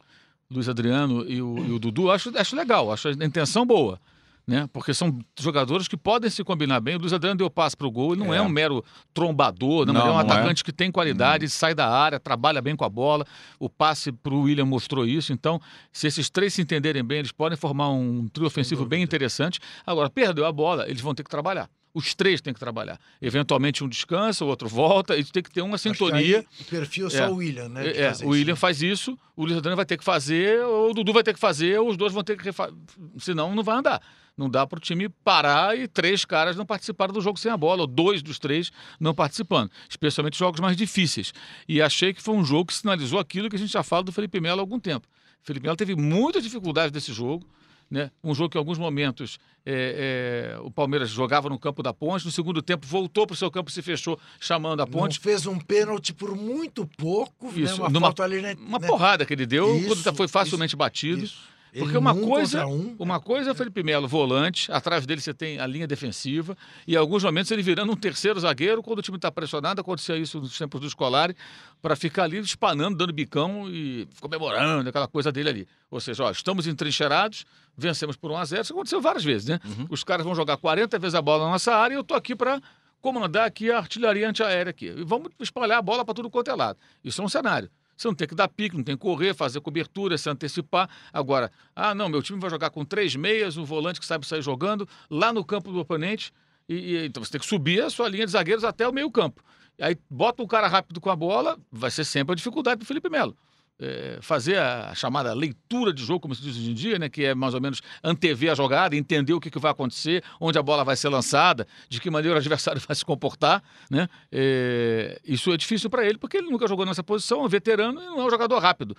Luiz Adriano e o, e o Dudu, acho, acho legal, acho a intenção boa. Né? Porque são jogadores que podem se combinar bem. O Luiz Adriano deu passe para o gol, ele não é. É. um mero trombador, não, Não, ele é um não é. atacante que tem qualidade, sai da área, trabalha bem com a bola. O passe para o William mostrou isso. Então, se esses três se entenderem bem, eles podem formar um trio ofensivo bem interessante. Agora, perdeu a bola, eles vão ter que trabalhar. Os três têm que trabalhar. Eventualmente um descansa, o outro volta, e tem que ter uma sintonia. o perfil é só É. o William, né? É, o isso. William faz isso, o Luiz Adriano vai ter que fazer, ou o Dudu vai ter que fazer, ou os dois vão ter que refazer. Senão não vai andar. Não dá para o time parar e três caras não participaram do jogo sem a bola, ou dois dos três não participando, especialmente jogos mais difíceis. E achei que foi um jogo que sinalizou aquilo que a gente já fala do Felipe Melo há algum tempo. O Felipe Melo teve muitas dificuldades nesse jogo. Né? Um jogo que em alguns momentos é, é, o Palmeiras jogava no campo da ponte, no segundo tempo voltou para o seu campo e se fechou chamando a Não ponte. fez um pênalti por muito pouco, né? Isso, uma numa- ali, né? Uma né? porrada que ele deu Isso, quando foi facilmente batido. Isso. Porque Ele uma num coisa- um, Uma coisa é o Felipe Melo, volante, atrás dele você tem a linha defensiva, e em alguns momentos ele virando um terceiro zagueiro, quando o time está pressionado, acontecia isso nos tempos do escolar, para ficar ali espanando, dando bicão e comemorando, aquela coisa dele ali. Ou seja, ó, estamos entrincheirados, vencemos por 1 a 0 isso aconteceu várias vezes, né? Uhum. Os caras vão jogar 40 vezes a bola na nossa área e eu tô aqui para comandar aqui a artilharia antiaérea aqui. E vamos espalhar a bola para tudo quanto é lado. Isso é um cenário. Você não tem que dar pique, não tem que correr, fazer cobertura, se antecipar. Agora, ah, não, meu time vai jogar com três meias, um volante que sabe sair jogando, lá no campo do oponente. E, e- então você tem que subir a sua linha de zagueiros até o meio-campo. Aí bota um cara rápido com a bola, vai ser sempre a dificuldade do Felipe Melo. É, fazer a chamada leitura de jogo, como se diz hoje em dia, né, que é mais ou menos antever a jogada, entender o que, que vai acontecer, onde a bola vai ser lançada, de que maneira o adversário *laughs* vai se comportar. Né? É, isso é difícil para ele, porque ele nunca jogou nessa posição, é um veterano e não é um jogador rápido.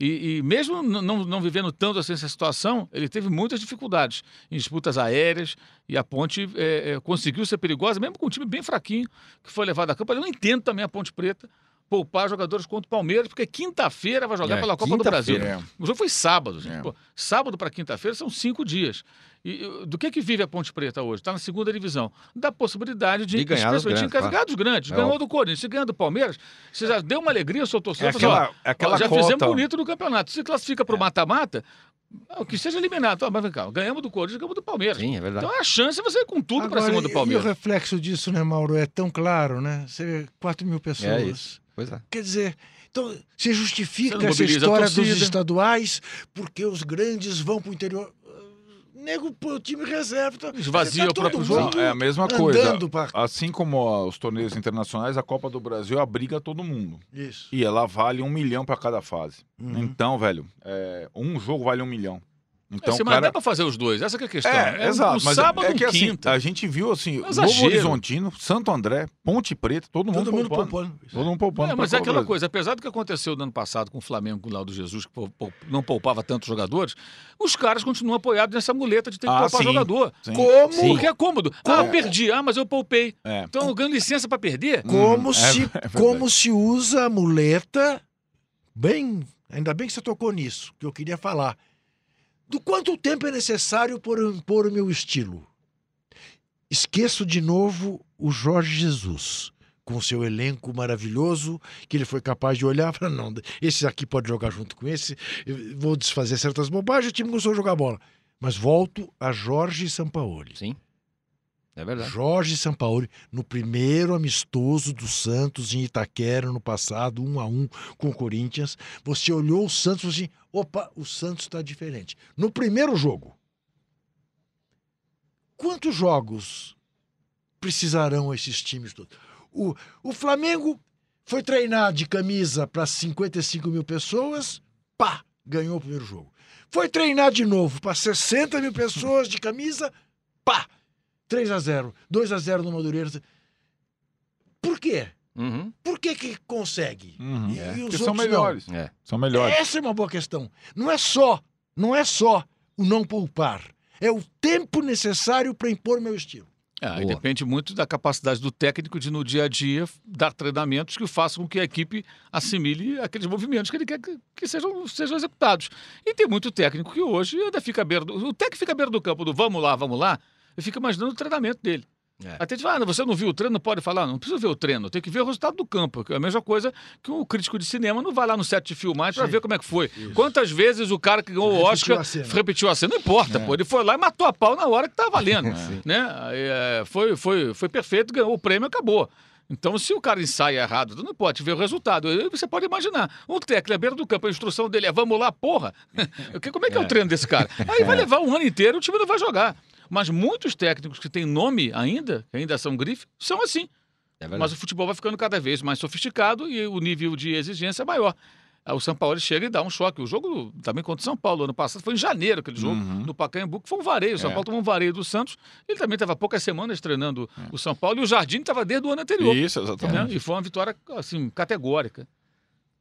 E, e mesmo não, não vivendo tanto assim essa situação, ele teve muitas dificuldades em disputas aéreas e a Ponte é, conseguiu ser perigosa, mesmo com um time bem fraquinho que foi levado a campo. Eu não entendo também a Ponte Preta poupar jogadores contra o Palmeiras, porque quinta-feira vai jogar É, pela Copa do Brasil. É. O jogo foi sábado, gente. É. Pô, sábado para quinta-feira são cinco dias. E do que que vive a Ponte Preta hoje? Está na segunda divisão. Da possibilidade de, De ganhar dos grandes, claro. dos grandes. É Ganhou do Corinthians, se ganhar do Palmeiras, você já deu uma alegria ao seu torcedor. É falou assim, ó, aquela, é aquela ó, já cota. fizemos bonito no campeonato. Se classifica para o mata-mata, ah, que seja eliminado. Ah, mas vem cá, ganhamos do Corinthians, ganhamos do Palmeiras. Sim, é verdade. Então a chance é você ir com tudo para cima do Palmeiras. E o reflexo disso, né, Mauro, é tão claro, né? Você vê 4 mil pessoas. É isso. Pois é. Quer dizer, então, você justifica essa história dos estaduais porque os grandes vão para o interior. Nego, pô, o time reserva. Tá, Esvazia tá o próprio todo jogo. mundo É a mesma coisa. pra- Assim como os torneios internacionais, a Copa do Brasil abriga todo mundo. Isso. E ela vale um milhão para cada fase. Uhum. Então, velho, é, um jogo vale um milhão. Então, Então, cara... dá para fazer os dois, essa que é a questão. É, um- exato. Um mas sábado é um que assim, a gente viu assim, É Novo exagero. Horizontino, Santo André, Ponte Preta, todo mundo Todo mundo poupando. poupando. Todo mundo poupando. É, mas é aquela coisa, apesar do que aconteceu no ano passado com o Flamengo, com o Laudo Jesus, que não poupava tantos jogadores, os caras continuam apoiados nessa muleta de ter que Ah, poupar sim. jogador. Sim. Como, Sim. Porque é cômodo. Ah, eu perdi. Ah, mas eu poupei. É. Então eu ganho licença para perder? como, Hum, é- se, *laughs* é como se usa a muleta. Bem, ainda bem que você tocou nisso, que eu queria falar. Do quanto tempo é necessário para eu impor o meu estilo? Esqueço de novo o Jorge Jesus, com seu elenco maravilhoso, que ele foi capaz de olhar e falar: não, esse aqui pode jogar junto com esse, vou desfazer certas bobagens, o time começou a jogar bola. Mas volto a Jorge Sampaoli. Sim. É verdade. Jorge Sampaoli, no primeiro amistoso do Santos em Itaquera no passado, um a um com o Corinthians, você olhou o Santos e assim: opa, o Santos está diferente. No primeiro jogo, quantos jogos precisarão esses times todos? O, o Flamengo foi treinar de camisa para 55 mil pessoas, pá, ganhou o primeiro jogo. Foi treinar de novo para 60 mil pessoas de camisa, pá, 3 a 0 2 a 0 no Madureira. Por quê? Uhum. Por que que consegue? Uhum. E- e os Porque são melhores. É. São melhores. Essa é uma boa questão. Não é só, não é só o não poupar. É o tempo necessário para impor meu estilo. É, depende muito da capacidade do técnico de, no dia a dia, dar treinamentos que façam com que a equipe assimile aqueles movimentos que ele quer que, que sejam, sejam executados. E tem muito técnico que hoje ainda fica à beira do. O técnico fica à beira do campo do vamos lá, vamos lá, e fica imaginando o treinamento dele. É. Até fala, ah, você não viu o treino, não pode falar, não precisa ver o treino, tem que ver o resultado do campo. que É a mesma coisa que o crítico de cinema não vai lá no set de filmagem para ver como é que foi. Quantas vezes o cara que ganhou o Repetiu Oscar a repetiu a cena? Não importa, É. pô. Ele foi lá e matou a pau na hora que tá valendo. *laughs* Né? É, foi, foi, foi perfeito, ganhou o prêmio acabou. Então, se o cara ensaia errado, não pode ver o resultado. Você pode imaginar. Um técnico à beira do campo, a instrução dele é vamos lá, porra. *laughs* Que- Como é que é, o treino desse cara? Aí vai levar um ano inteiro e o time não vai jogar. Mas muitos técnicos que têm nome ainda, que ainda são grife, são assim. É Mas o futebol vai ficando cada vez mais sofisticado e o nível de exigência é maior. Aí O São Paulo chega e dá um choque. O jogo também contra o São Paulo, ano passado, foi em janeiro aquele jogo, Uhum. no Pacaembu, que foi um vareio. O São É. Paulo tomou um vareio do Santos. Ele também estava poucas semanas treinando o São Paulo e o Jardim estava desde o ano anterior. Isso, né? exatamente. E foi uma vitória, assim, categórica.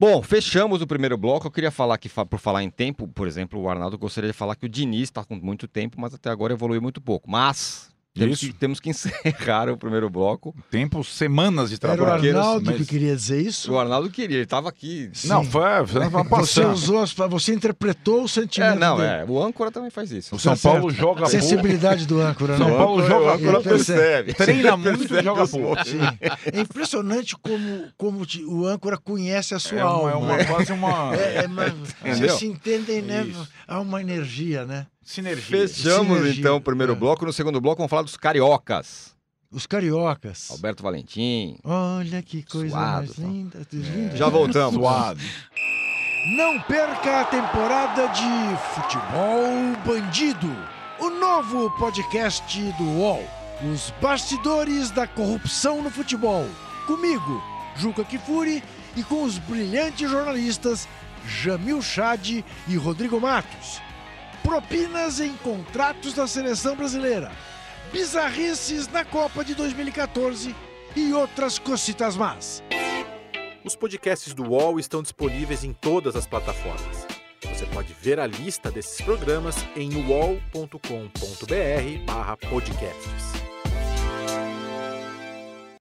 Bom, fechamos o primeiro bloco. Eu queria falar que, por falar em tempo, por exemplo, o Arnaldo gostaria de falar que o Diniz está com muito tempo, mas até agora evoluiu muito pouco. Mas temos Isso. que, temos que *laughs* encerrar o primeiro bloco. Tempo, semanas de Era o trabalho. Arnaldo Mas- que queria dizer isso? O Arnaldo queria, ele estava aqui. Não, Sim. foi, foi Você usou, as- você interpretou o sentimento É, não, dele. é. O âncora também faz isso. O São Tá certo. Paulo joga pouco, Sensibilidade do âncora, São né? Paulo joga Ele pouco, percebe. treina muito e joga pouco. Sim. É impressionante como, como te- o âncora conhece a sua É uma, alma. é uma- quase uma É, é vocês se entendem, né? Há uma energia, né? Sinergia. Fechamos Sinergia. então o primeiro É. bloco. No segundo bloco, vamos falar dos cariocas. Os cariocas. Alberto Valentim. Olha que coisa Suado, tal. linda. linda. Já voltamos. Suave. Não perca a temporada de Futebol Bandido, o novo podcast do UOL. Os bastidores da corrupção no futebol. Comigo, Juca Kifuri, e com os brilhantes jornalistas Jamil Chad e Rodrigo Matos. Propinas em contratos da seleção brasileira. Bizarrices na Copa de 2014 e outras cocitas más. Os podcasts do UOL estão disponíveis em todas as plataformas. Você pode ver a lista desses programas em uol.com.br/podcasts.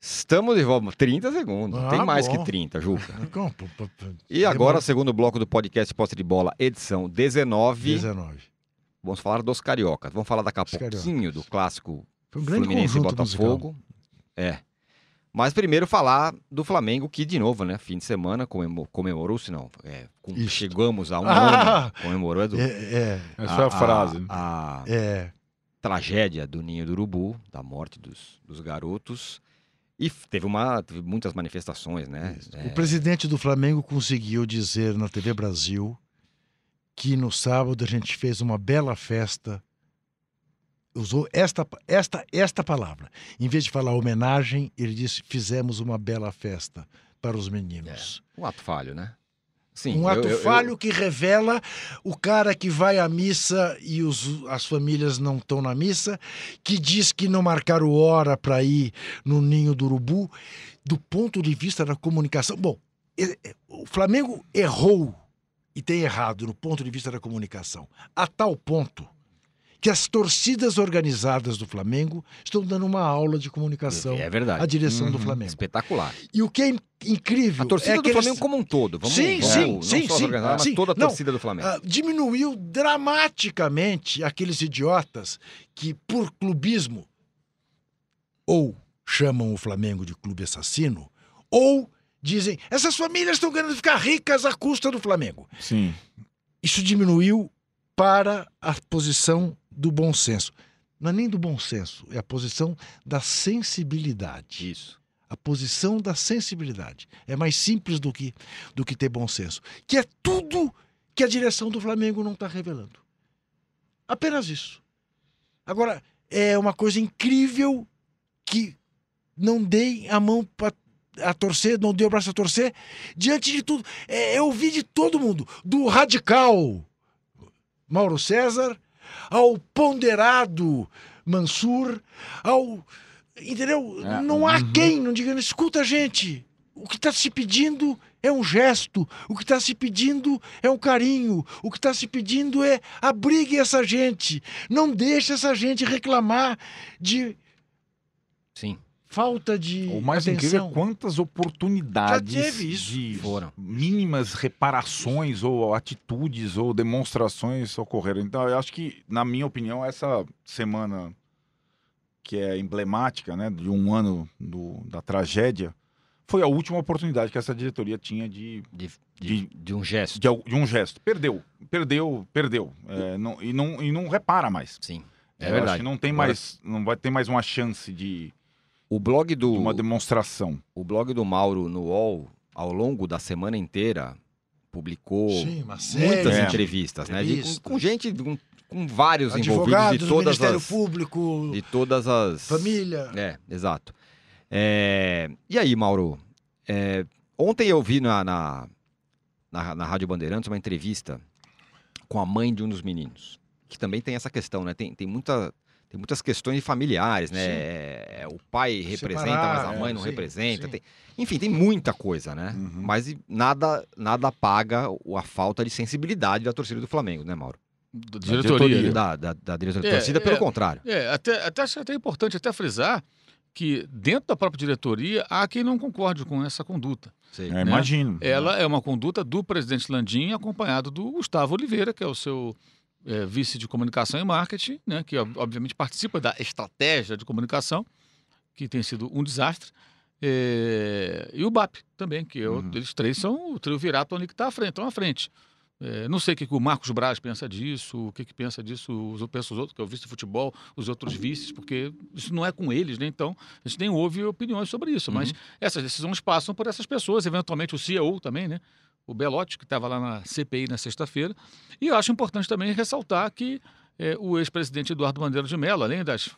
Estamos de volta. 30 segundos. Ah, Tem mais bom. que 30, Juca. *laughs* E agora, segundo bloco do podcast Posse de Bola, edição 19. 19. Vamos falar dos cariocas. Vamos falar daqui a pouquinho do clássico Foi um grande Fluminense e Botafogo. É. Mas primeiro falar do Flamengo, que de novo, né? Fim de semana comemo- comemorou-se, não. É, com- chegamos a um Ah! ano. Comemorou Edu. musical. É, Essa foi a frase. A, é, é. tragédia do Ninho do Urubu, da morte dos, dos garotos. E teve, uma, teve muitas manifestações, né? É, O presidente do Flamengo conseguiu dizer na TV Brasil que no sábado a gente fez uma bela festa. Usou esta, esta, esta palavra. Em vez de falar homenagem, ele disse: fizemos uma bela festa para os meninos. um ato falho, né? Sim, um eu- ato eu- eu- falho que revela o cara que vai à missa e os- as famílias não estão na missa, que diz que não marcaram hora para ir no ninho do urubu, do ponto de vista da comunicação. Bom, o Flamengo errou e tem errado no ponto de vista da comunicação, a tal ponto que as torcidas organizadas do Flamengo estão dando uma aula de comunicação É à verdade. direção do Uhum. Flamengo. Espetacular. E o que é in- incrível A torcida é do que eles- Flamengo como um todo. Vamos, Sim, vamos, sim, não sim, só sim, mas sim. toda a Não, torcida do Flamengo. ah, diminuiu dramaticamente aqueles idiotas que, por clubismo, ou chamam o Flamengo de clube assassino, ou dizem essas famílias estão querendo ficar ricas à custa do Flamengo. Sim. Isso diminuiu para a posição do bom senso. Não é nem do bom senso, é a posição da sensibilidade. Isso. A posição da sensibilidade. É mais simples do que, do que ter bom senso. Que é tudo que a direção do Flamengo não está revelando. Apenas isso. Agora, é uma coisa incrível que não dei a mão para a torcer, não dei o braço a torcer, diante de tudo. É, eu vi de todo mundo, do radical Mauro César, ao ponderado Mansur, ao. Entendeu? É, não há uhum. quem não diga, escuta, gente, o que está se pedindo é um gesto, o que está se pedindo é um carinho, o que está se pedindo é abrigue essa gente, não deixe essa gente reclamar de Sim, falta de O mais incrível atenção. é quantas oportunidades Já teve isso. de foram. mínimas reparações ou atitudes ou demonstrações ocorreram. Então, eu acho que, na minha opinião, essa semana que é emblemática, né, de um ano do- da tragédia, foi a última oportunidade que essa diretoria tinha de, De, de, de um gesto. de, um gesto. Perdeu, perdeu, perdeu. É, não- e, não, e não repara mais. Sim, é Eu acho verdade. que não tem Agora- mais, não vai ter mais uma chance de, O blog de do, uma demonstração. o blog do Mauro no UOL, ao longo da semana inteira, publicou Sim, uma série muitas É. entrevistas, né? De- Entrevistas. com, com gente, com, com vários envolvidos advogados de do todas Ministério as... Público, De todas as... família. É, exato. É, E aí, Mauro? É, Ontem eu vi na, na, na, na Rádio Bandeirantes uma entrevista com a mãe de um dos meninos, que também tem essa questão, né? Tem, tem, muita, tem muitas questões familiares, né? Sim. É, o pai representa, Separar, mas a mãe é, não sim, representa. sim. tem- enfim, tem muita coisa, né? Uhum. Mas nada, nada apaga a falta de sensibilidade da torcida do Flamengo, né, Mauro? Da diretoria. né? Da, da, da diretoria. É, torcida, pelo é. contrário. É, até, até acho até importante até frisar que dentro da própria diretoria há quem não concorde com essa conduta. Sei. É, imagino. Ela é uma conduta do presidente Landim acompanhado do Gustavo Oliveira, que é o seu é, vice de comunicação e marketing, né, que ob- obviamente participa da estratégia de comunicação, que tem sido um desastre. É, e o BAP também, que o- Uhum. eles três são o trio virato ali que está à frente, estão à frente. É, não sei o que, que o Marcos Braz pensa disso, o que, que pensa disso, os, pensa os outros, que é o vice de futebol, os outros vices, porque isso não é com eles, né? Então, a gente nem ouve opiniões sobre isso, mas essas decisões passam por essas pessoas, eventualmente o CEO também, né? O Belotti, que estava lá na CPI na sexta-feira. E eu acho importante também ressaltar que eh, o ex-presidente Eduardo Bandeira de Mello, além das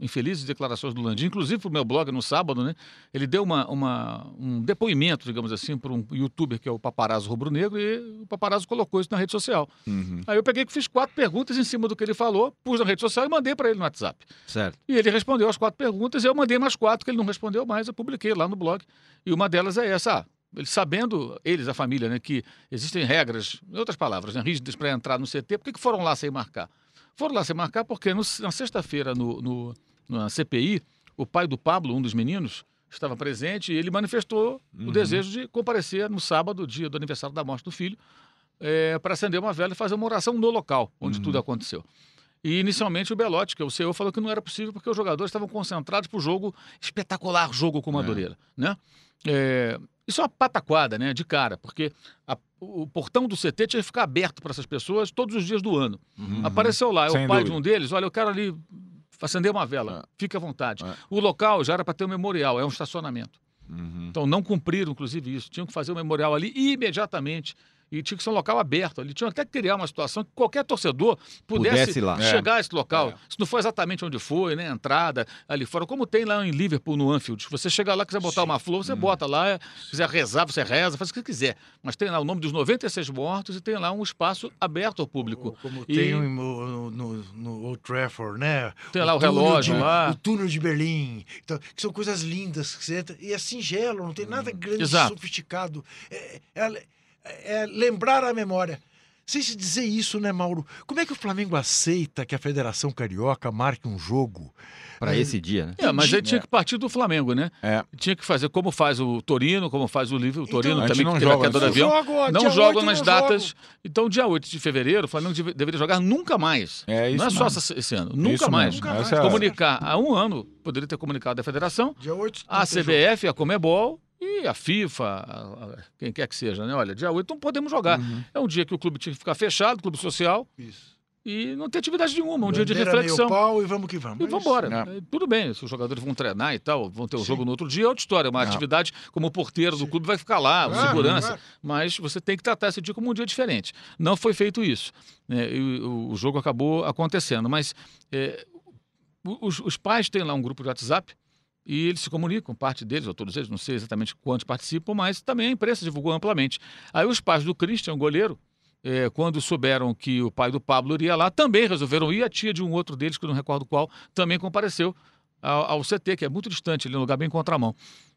infelizes declarações do Landim, inclusive para o meu blog no sábado, né? Ele deu uma, uma- um depoimento, digamos assim, para um youtuber que é o Paparazzo Rubro Negro e o Paparazzo colocou isso na rede social. Uhum. Aí eu peguei que fiz quatro perguntas em cima do que ele falou, pus na rede social e mandei para ele no WhatsApp. Certo. E ele respondeu as quatro perguntas, e eu mandei mais quatro que ele não respondeu mais, eu publiquei lá no blog. E uma delas é essa. Ah, eles sabendo, eles, a família, né, que existem regras, em outras palavras, né, rígidas para entrar no CT, por que, que foram lá sem marcar? Foram lá sem marcar porque no- na sexta-feira, no, no- na CPI, o pai do Pablo, um dos meninos, estava presente e ele manifestou o Uhum. desejo de comparecer no sábado, dia do aniversário da morte do filho, para acender uma vela e fazer uma oração no local onde Uhum. tudo aconteceu. E inicialmente o Belotti, que é o CEO, falou que não era possível porque os jogadores estavam concentrados para o jogo, espetacular jogo com o Madureira. Né? É, isso é uma pataquada, né, de cara, porque a- o portão do CT tinha que ficar aberto para essas pessoas todos os dias do ano. Uhum. Apareceu lá, é Sem o pai dúvida. de um deles, olha, eu quero ali acender uma vela, fique à vontade. É. O local já era para ter um memorial, é um estacionamento. Uhum. Então não cumpriram, inclusive, isso. Tinham que fazer o memorial ali imediatamente. E tinha que ser um local aberto ali. Tinham até que criar uma situação que qualquer torcedor pudesse, Pudesse chegar a esse local. É. Se não for exatamente onde foi, né? Entrada ali fora. Como tem lá em Liverpool, no Anfield. Se você chegar lá, quiser botar uma flor, Hum. você bota lá. Se quiser rezar, você reza, faz o que você quiser. Mas tem lá o nome dos 96 mortos e tem lá um espaço aberto ao público. Como E- tem no, no, no Old Trafford, né? Tem lá o relógio de- lá. O túnel de Berlim. Então, que são coisas lindas que você entra. E é singelo, não tem nada grande, Exato. sofisticado. É, é- é lembrar a memória. sem se dizer isso, né, Mauro? Como é que o Flamengo aceita que a Federação Carioca marque um jogo? Pra esse dia, né? É, mas aí É. tinha que partir do Flamengo, né? É. Tinha que fazer como faz o Torino, como faz o Liverpool. O Então, Torino a gente também, não que teve a joga, queda do não avião. joga, Não jogam oito nas não datas. jogam. Então, dia 8 de fevereiro, o Flamengo deve- deveria jogar nunca mais. É isso não é só mesmo. esse ano, nunca Isso mais. Nunca mais. é a- Comunicar há um ano, poderia ter comunicado a federação, Dia 8 a CBF, a Comebol e a FIFA, a- a- quem quer que seja, né? Olha, dia 8 não podemos jogar. Uhum. É um dia que o clube tinha que ficar fechado, clube social. Isso. e não ter atividade nenhuma, um dia de Bandeira, reflexão. meio pau e vamos que vamos. E É vamos embora. É. Tudo bem, se os jogadores vão treinar e tal, vão ter o Sim. jogo no outro dia, é outra história. Uma É. atividade como o porteiro do Sim. clube vai ficar lá, Claro, segurança. claro. Mas você tem que tratar esse dia como um dia diferente. Não foi feito isso. né, e o, o jogo acabou acontecendo. Mas é, os, os pais têm lá um grupo de WhatsApp e eles se comunicam, parte deles, ou todos eles, não sei exatamente quantos participam, mas também a imprensa divulgou amplamente. Aí os pais do Christian, goleiro, é, quando souberam que o pai do Pablo iria lá, também resolveram ir. A tia de um outro deles, que eu não recordo qual, também compareceu ao, ao CT, que é muito distante, ali no lugar bem contramão.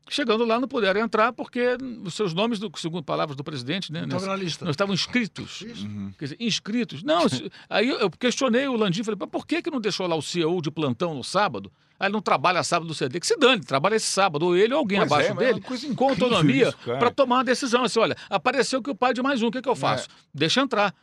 Chegando lá, não puderam entrar porque os seus nomes, do- segundo palavras do presidente, né, lista. não estavam inscritos. Uhum. Quer dizer, inscritos. Não, aí eu questionei o Landim, falei, "Mas por que, que não deixou lá o CEO de plantão no sábado? Aí ele não trabalha sábado no CD. Que se dane, trabalha esse sábado, ou ele ou alguém Pois abaixo é, é dele, coisa com autonomia, para tomar uma decisão. Assim, olha, apareceu que o pai é de mais um, o que, que eu faço? Deixa entrar.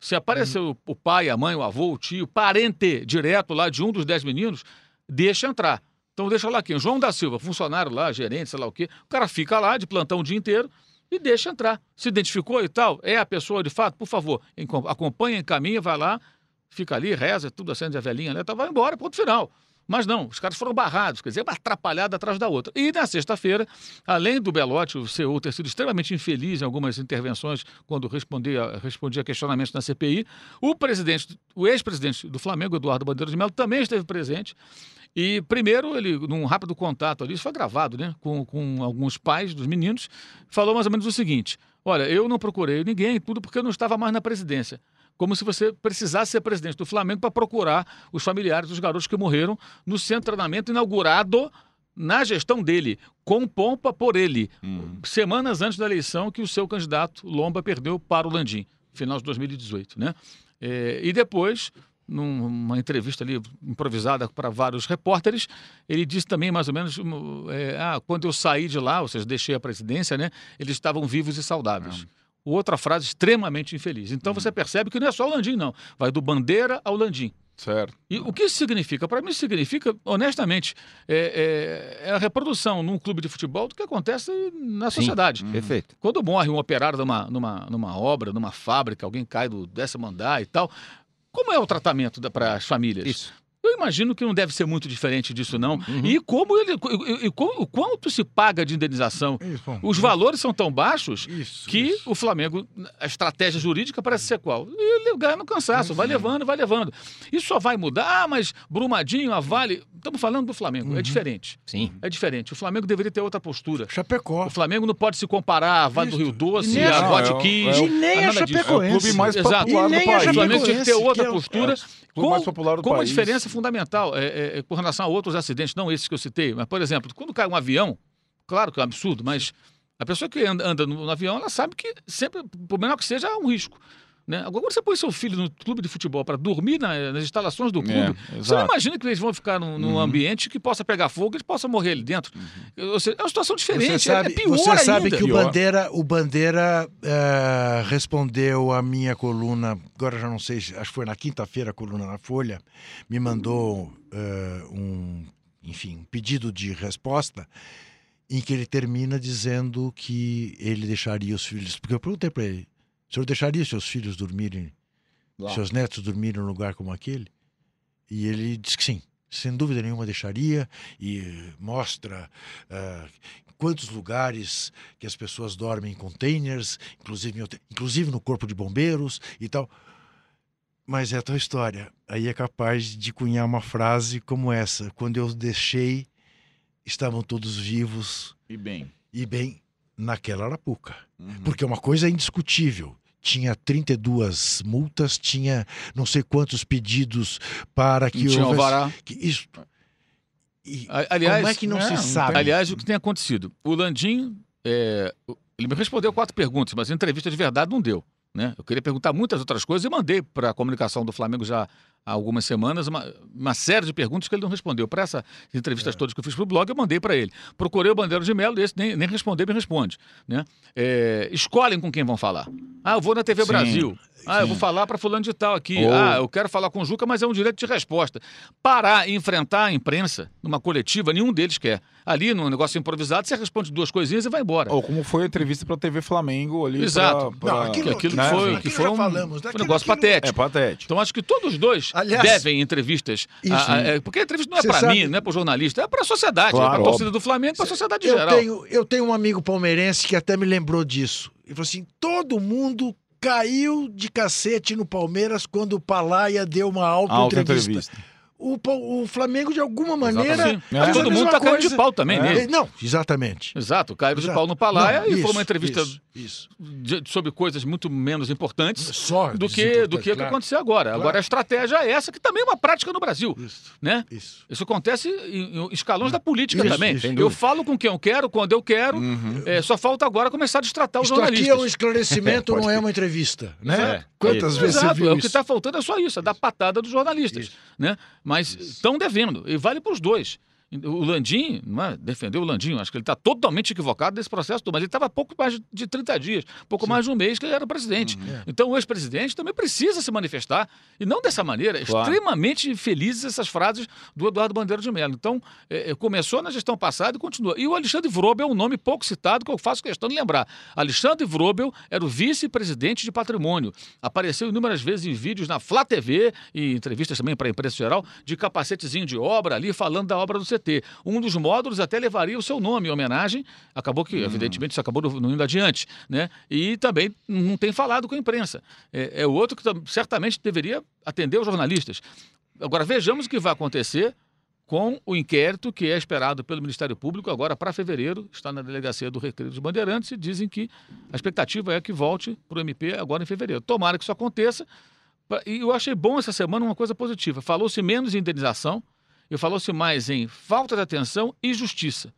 Se apareceu o pai, a mãe, o avô, o tio, parente direto lá de um dos dez meninos, deixa entrar. Então deixa lá quem? João da Silva, funcionário lá, gerente, sei lá o quê. O cara fica lá de plantão o dia inteiro e deixa entrar. Se identificou e tal, é a pessoa de fato, por favor, acompanha, encaminha, vai lá, fica ali, reza, tudo acende a velhinha, né? Tá, vai embora, ponto final. Mas não, os caras foram barrados, quer dizer, uma atrapalhada atrás da outra. E na sexta-feira, além do Belotti, o CEO, ter sido extremamente infeliz em algumas intervenções quando respondia, respondia questionamentos na CPI, o presidente, o ex-presidente do Flamengo, Eduardo Bandeira de Mello, também esteve presente. E primeiro, ele, num rápido contato ali, isso foi gravado, né, com, com alguns pais dos meninos, falou mais ou menos o seguinte: olha, eu não procurei ninguém, tudo porque eu não estava mais na presidência. Como se você precisasse ser presidente do Flamengo para procurar os familiares dos garotos que morreram no centro de treinamento inaugurado na gestão dele, com pompa por ele, Uhum. semanas antes da eleição que o seu candidato Lomba perdeu para o Landim, final de 2018, né? É, e depois, numa entrevista ali improvisada para vários repórteres, ele disse também mais ou menos, um, é, ah, quando eu saí de lá, ou seja, deixei a presidência, né? Eles estavam vivos e saudáveis. Outra frase extremamente infeliz. Então você percebe que não é só o Landim, não. Vai do Bandeira ao Landim. Certo. E o que isso significa? Para mim, isso significa, honestamente, é, é- é a reprodução num clube de futebol do que acontece na Sim. sociedade. Perfeito. Quando morre um operário numa, numa, numa obra, numa fábrica, alguém cai do décimo andar e tal, como é o tratamento para as famílias? Isso. Eu imagino que não deve ser muito diferente disso, não. Uhum. E como ele. E, e o quanto se paga de indenização? Isso. Os valores são tão baixos Isso, que isso. o Flamengo, a estratégia jurídica parece ser qual? E ele ganha no cansaço, vai levando, vai levando. Isso só vai mudar, ah, mas Brumadinho, a Vale. Estamos falando do Flamengo, Uhum. é diferente. Sim. É diferente. O Flamengo deveria ter outra postura. Chapecó. O Flamengo não pode se comparar a Vale do. Rio Doce, E é Kiss. é E nem a disso. É o Chapecoense. clube mais Exato. popular do país. O Flamengo tinha que ter Chapecoense, outra é o- postura. mais com- popular do com uma diferença fundamental é, é, é, com relação a outros acidentes, não esses que eu citei, mas, por exemplo, quando cai um avião, claro que é um absurdo, mas a pessoa que anda, anda no, no avião, ela sabe que sempre, por menor que seja, há um risco. Né? Agora, quando você põe seu filho no clube de futebol para dormir na- nas instalações do clube, É, você não imagina que eles vão ficar num, num Uhum. ambiente que possa pegar fogo, eles possam morrer ali dentro. Ou seja, é uma situação diferente, Você é- sabe, é pior você sabe ainda. que o Pior. Bandeira, o Bandeira eh, respondeu a minha coluna, agora já não sei, se- acho que foi na quinta-feira a coluna na Folha, me mandou eh, um, enfim, um pedido de resposta em que ele termina dizendo que ele deixaria os filhos, porque eu perguntei para ele, o senhor deixaria seus filhos dormirem, Lá. seus netos dormirem num lugar como aquele? E ele disse que sim, sem dúvida nenhuma deixaria e mostra ah, quantos lugares que as pessoas dormem em containers, inclusive, em inclusive no corpo de bombeiros e tal. Mas é a tua história. Aí é capaz de cunhar uma frase como essa: quando eu deixei, estavam todos vivos E bem. e bem naquela arapuca. Uhum. Porque uma coisa é indiscutível. Tinha 32 multas, tinha não sei quantos pedidos para que Não tinha houvesse- alvará. que isso. E Aliás, como é que não, é, se não sabe? Aliás, o que tem acontecido? O Landim, é, ele me respondeu quatro perguntas, mas entrevista de verdade não deu. Né? Eu queria perguntar muitas outras coisas e mandei para a comunicação do Flamengo já há algumas semanas uma, uma série de perguntas que ele não respondeu. Para essas entrevistas É. todas que eu fiz para o blog, eu mandei para ele. Procurei o Bandeira de Melo, esse nem, nem responder, me responde. Né? É, escolhem com quem vão falar. Ah, eu vou na TV Sim, Brasil. Ah, eu vou falar para fulano de tal aqui. Ou- Ah, eu quero falar com o Juca, mas é um direito de resposta. Parar e enfrentar a imprensa numa coletiva, nenhum deles quer. Ali, num negócio improvisado, você responde duas coisinhas e vai embora. Ou como foi a entrevista para a TV Flamengo ali. Exato. pra- pra- Não, aquilo- que aquilo né? foi, aquilo que foi um, falamos, foi um negócio aquilo- patético. É patético. Então acho que todos os dois Aliás, devem entrevistas. isso. a- a- é, porque a entrevista não é para mim, não é para o jornalista, é para a sociedade, Claro, é para a torcida do Flamengo, para a sociedade eu geral. tenho, eu tenho um amigo palmeirense que até me lembrou disso. Ele falou assim: todo mundo caiu de cacete no Palmeiras quando o Palaia deu uma Alta auto-entrevista. entrevista. O, o Flamengo, de alguma maneira. É. Todo mundo tá caindo de pau também É. Eh, Não, exatamente. Exato, caíram de pau no Palaia Não, e foi isso, uma entrevista Isso, isso. de- sobre coisas muito menos importantes Só do que, do que, o que claro. aconteceu agora. Claro. Agora a estratégia é essa, que também é uma prática no Brasil. Isso, Né? isso. Isso acontece em, em escalões da política Isso, também. eu falo com quem eu quero, quando eu quero. Uhum. É, só falta agora começar a destratar os Isto aqui jornalistas. é um esclarecimento, *laughs* não é uma entrevista. Né? É, Quantas vezes Exato, você viu é o que está faltando é só isso, é dar patada dos jornalistas. Né? Mas estão devendo, e vale para os dois. O Landim, não é? defendeu o Landim, acho que ele está totalmente equivocado desse processo todo, mas ele estava há pouco mais de 30 dias, pouco mais de um mês que ele era presidente. É. Então o ex-presidente também precisa se manifestar, e não dessa maneira, Claro. extremamente felizes essas frases do Eduardo Bandeira de Mello. Então, é, é, começou na gestão passada e continua. E o Alexandre Vrobel é um nome pouco citado que eu faço questão de lembrar. Alexandre Vrobel era o vice-presidente de patrimônio. Apareceu inúmeras vezes em vídeos na Flá TV e entrevistas também para a imprensa geral, de capacetezinho de obra ali, falando da obra do CT. Um dos módulos até levaria o seu nome em homenagem. Acabou que, evidentemente, isso acabou não indo adiante. Né? E também não tem falado com a imprensa. É, é outro que tam- certamente deveria atender os jornalistas. Agora, vejamos o que vai acontecer com o inquérito que é esperado pelo Ministério Público agora para fevereiro, está na delegacia do Recreio dos Bandeirantes e dizem que a expectativa é que volte para o MP agora em fevereiro. Tomara que isso aconteça. E eu achei bom essa semana uma coisa positiva. Falou-se menos em indenização e falou-se mais em falta de atenção e justiça.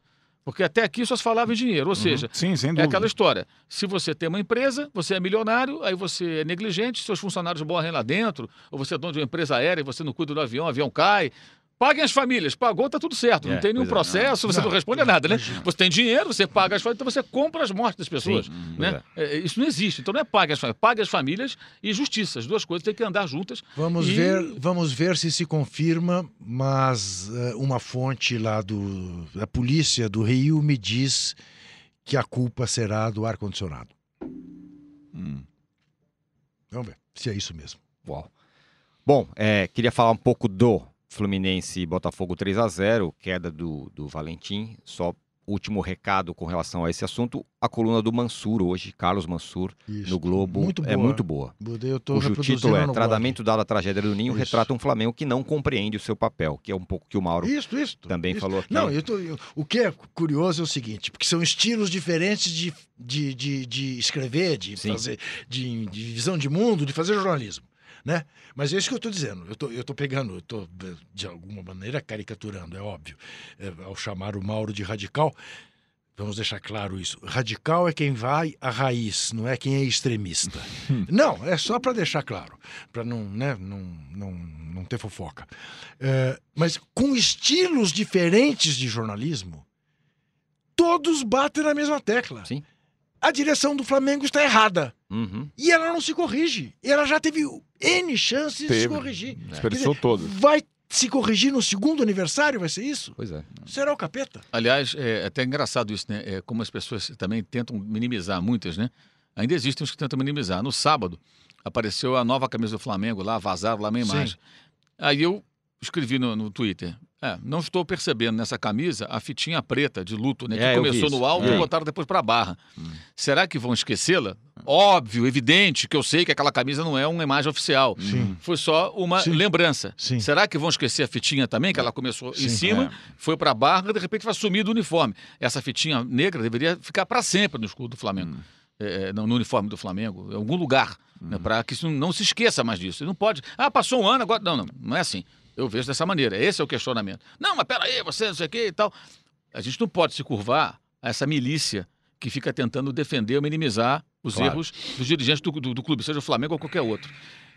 Porque até aqui só se falava em dinheiro, ou seja, Sim, sem é aquela história. Se você tem uma empresa, você é milionário, aí você é negligente, seus funcionários morrem lá dentro, ou você é dono de uma empresa aérea e você não cuida do avião, o avião cai. Paguem as famílias, pagou, tá tudo certo. É, não tem nenhum é, processo, você não, Não, responde a nada, né? imagina. Você tem dinheiro, você paga as famílias, então você compra as mortes das pessoas. Sim, né? É, isso não existe. Então não é pague as famílias, pague as famílias e justiça. As duas coisas têm que andar juntas. Vamos E- ver, vamos ver se se confirma, mas eh, uma fonte lá do, da polícia do Rio me diz que a culpa será do ar condicionado. Hum. Vamos ver se é isso mesmo. Uau. Bom, é, queria falar um pouco do Fluminense e Botafogo 3 a 0 queda do, do Valentim. Só último recado com relação a esse assunto. A coluna do Mansur hoje, Carlos Mansur, Isso. no Globo, Muito é muito boa. Cujo título é. Tratamento dado à tragédia do Ninho Isso. retrata um Flamengo que não compreende o seu papel, que é um pouco que o Mauro Isso, isso. também isso. falou aqui. Não, eu tô- eu- o que é curioso é o seguinte, porque são estilos diferentes de, de, de, de escrever, de Sim. fazer, de, de visão de mundo, de fazer jornalismo, né? Mas é isso que eu estou dizendo. Eu tô, tô pegando, eu tô eh, de alguma maneira caricaturando, é óbvio, eh, ao chamar o Mauro de radical. Vamos deixar claro isso. Radical é quem vai à raiz, não é quem é extremista. *laughs* não, é só para deixar claro, para não, né, não, não, não ter fofoca. É, mas com estilos diferentes de jornalismo, todos batem na mesma tecla. Sim. A direção do Flamengo está errada. Uhum. E ela não se corrige. E ela já teve N chances de se Teve. corrigir. Desperdiçou todas. Vai se corrigir no segundo aniversário? Vai ser isso? Pois é. Será o capeta? Aliás, é até engraçado isso, né? É como as pessoas também tentam minimizar, muitas, né? Ainda existem os que tentam minimizar. No sábado, apareceu a nova camisa do Flamengo lá, vazaram lá minha Sim. imagem. Aí eu escrevi no, no Twitter. É, não estou percebendo nessa camisa a fitinha preta de luto, né? Que É, começou no alto É. e botaram depois para a barra. Será que vão esquecê-la? Óbvio, evidente que eu sei que aquela camisa não é uma imagem oficial. Sim. Foi só uma Sim. lembrança. Sim. Será que vão esquecer a fitinha também, que ela começou em cima, É. foi para a barra e de repente vai sumir do uniforme. Essa fitinha negra deveria ficar para sempre no escudo do Flamengo. É, no, no uniforme do Flamengo, em algum lugar, né, para que isso não se esqueça mais disso. Não pode. Ah, passou um ano, agora. Não, não, não é assim. Eu vejo dessa maneira. Esse é o questionamento. Não, mas peraí, você não sei o quê e tal. A gente não pode se curvar a essa milícia que fica tentando defender ou minimizar os Claro. erros dos dirigentes do, do- do clube, seja o Flamengo ou qualquer outro.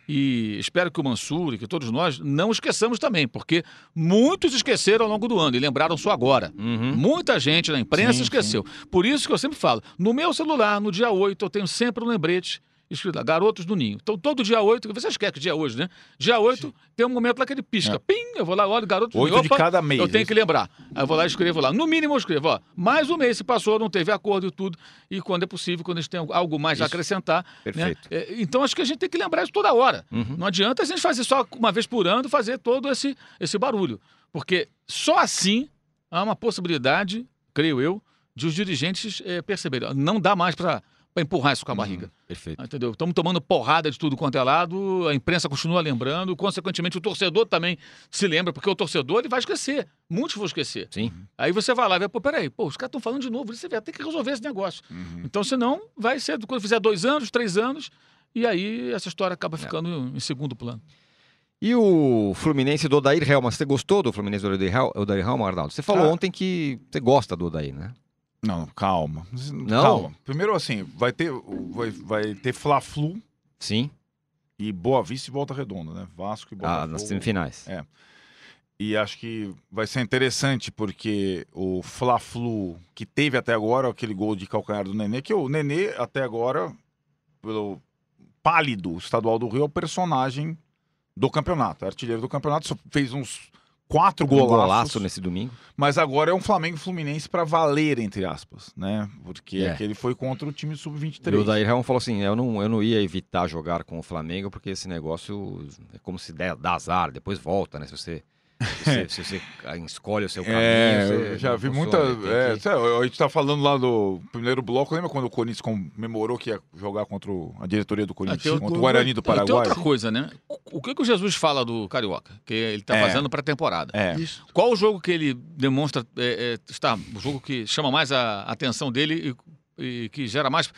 E espero que o Mansur e que todos nós não esqueçamos também, porque muitos esqueceram ao longo do ano e lembraram só agora. Uhum. Muita gente na imprensa Sim, esqueceu. Por isso que eu sempre falo, no meu celular, no dia 8, eu tenho sempre um lembrete escrito lá, Garotos do Ninho. Então, todo dia 8, você esquece que dia é hoje, né? Dia 8, tem um momento lá que ele pisca. Pim, eu vou lá, olho, Garotos do Oito Ninho. de Opa, cada mês. eu tenho né? que lembrar. Aí eu vou lá e escrevo lá. No mínimo eu escrevo, ó. Mais um mês se passou, não teve acordo e tudo. E quando é possível, quando a gente tem algo mais a Isso. acrescentar. né? Perfeito. É, Então acho que a gente tem que lembrar isso toda hora. Uhum. Não adianta a gente fazer só uma vez por ano, fazer todo esse, esse barulho. Porque só assim há uma possibilidade, creio eu, de os dirigentes eh, perceberem. Não dá mais para empurrar isso com a barriga. Perfeito. Entendeu? Estamos tomando porrada de tudo quanto é lado, a imprensa continua lembrando, consequentemente o torcedor também se lembra, porque o torcedor ele vai esquecer. Muitos vão esquecer. Sim. Aí você vai lá e vai, pô, peraí, pô, os caras estão falando de novo, você vai ter que resolver esse negócio. Uhum. Então, senão, vai ser quando fizer dois anos, três anos, e aí essa história acaba ficando em segundo plano. E o Fluminense do Odair Helma, você gostou do Fluminense do Odair Helma, Arnaldo? Você falou Ah. ontem que você gosta do Odair, né? Não, calma. Não? Calma. Primeiro, assim, vai ter, vai, vai ter Fla-Flu Sim. e Boa Vista e Volta Redonda, né? Vasco e Ah, Botafogo. nas semifinais. É. E acho que vai ser interessante porque o Fla-Flu que teve até agora, aquele gol de calcanhar do Nenê, que o Nenê até agora, pelo pálido estadual do Rio, é o personagem do campeonato, é artilheiro do campeonato, só fez uns quatro Um golaços, golaço nesse domingo. mas agora é um Flamengo Fluminense para valer, entre aspas, né? Porque É. aquele foi contra o time E o sub-23. Odair Helma falou assim, eu não, eu não ia evitar jogar com o Flamengo, porque esse negócio é como se der, dá azar, depois volta, né? Se você, se você, se você escolhe o seu caminho, É, você eu já vi funciona, muita. é, que- a gente tá falando lá do primeiro bloco. Lembra quando o Corinthians comemorou que ia jogar contra o- a diretoria do Corinthians? o- contra o Guarani do E tem Paraguai? outra coisa, né? O que, que o Jesus fala do Carioca? Que ele está É. fazendo para a temporada. É. Isso. Qual o jogo que ele demonstra é, é, está o jogo que chama mais a atenção dele e, e que gera mais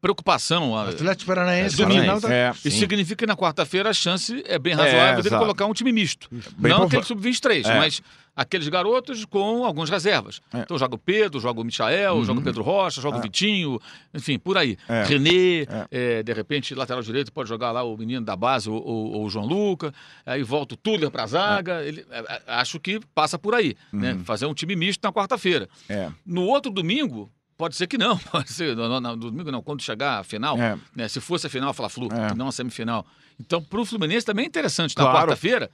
preocupação? Atlético Paranaense, É, final da... É, Isso Sim. significa que na quarta-feira a chance é bem razoável dele exato. colocar um time misto. Bem não aquele sub-23, É. mas aqueles garotos com algumas reservas. É. Então joga o Pedro, joga o Michael, Uhum. joga o Pedro Rocha, joga o É. Vitinho, enfim, por aí. É. René, É. é, de repente, lateral direito, pode jogar lá o menino da base, ou, o João Luca, aí volta o Tuller para a zaga. Ele, é, é, acho que passa por aí, né? Uhum. Fazer um time misto na quarta-feira. é, No outro domingo, pode ser que não. *laughs* Pode ser, no, no- domingo não, quando chegar a final, é. né? Se fosse a final, fala Flu, É. não a semifinal. Então, para o Fluminense também é interessante na Claro. quarta-feira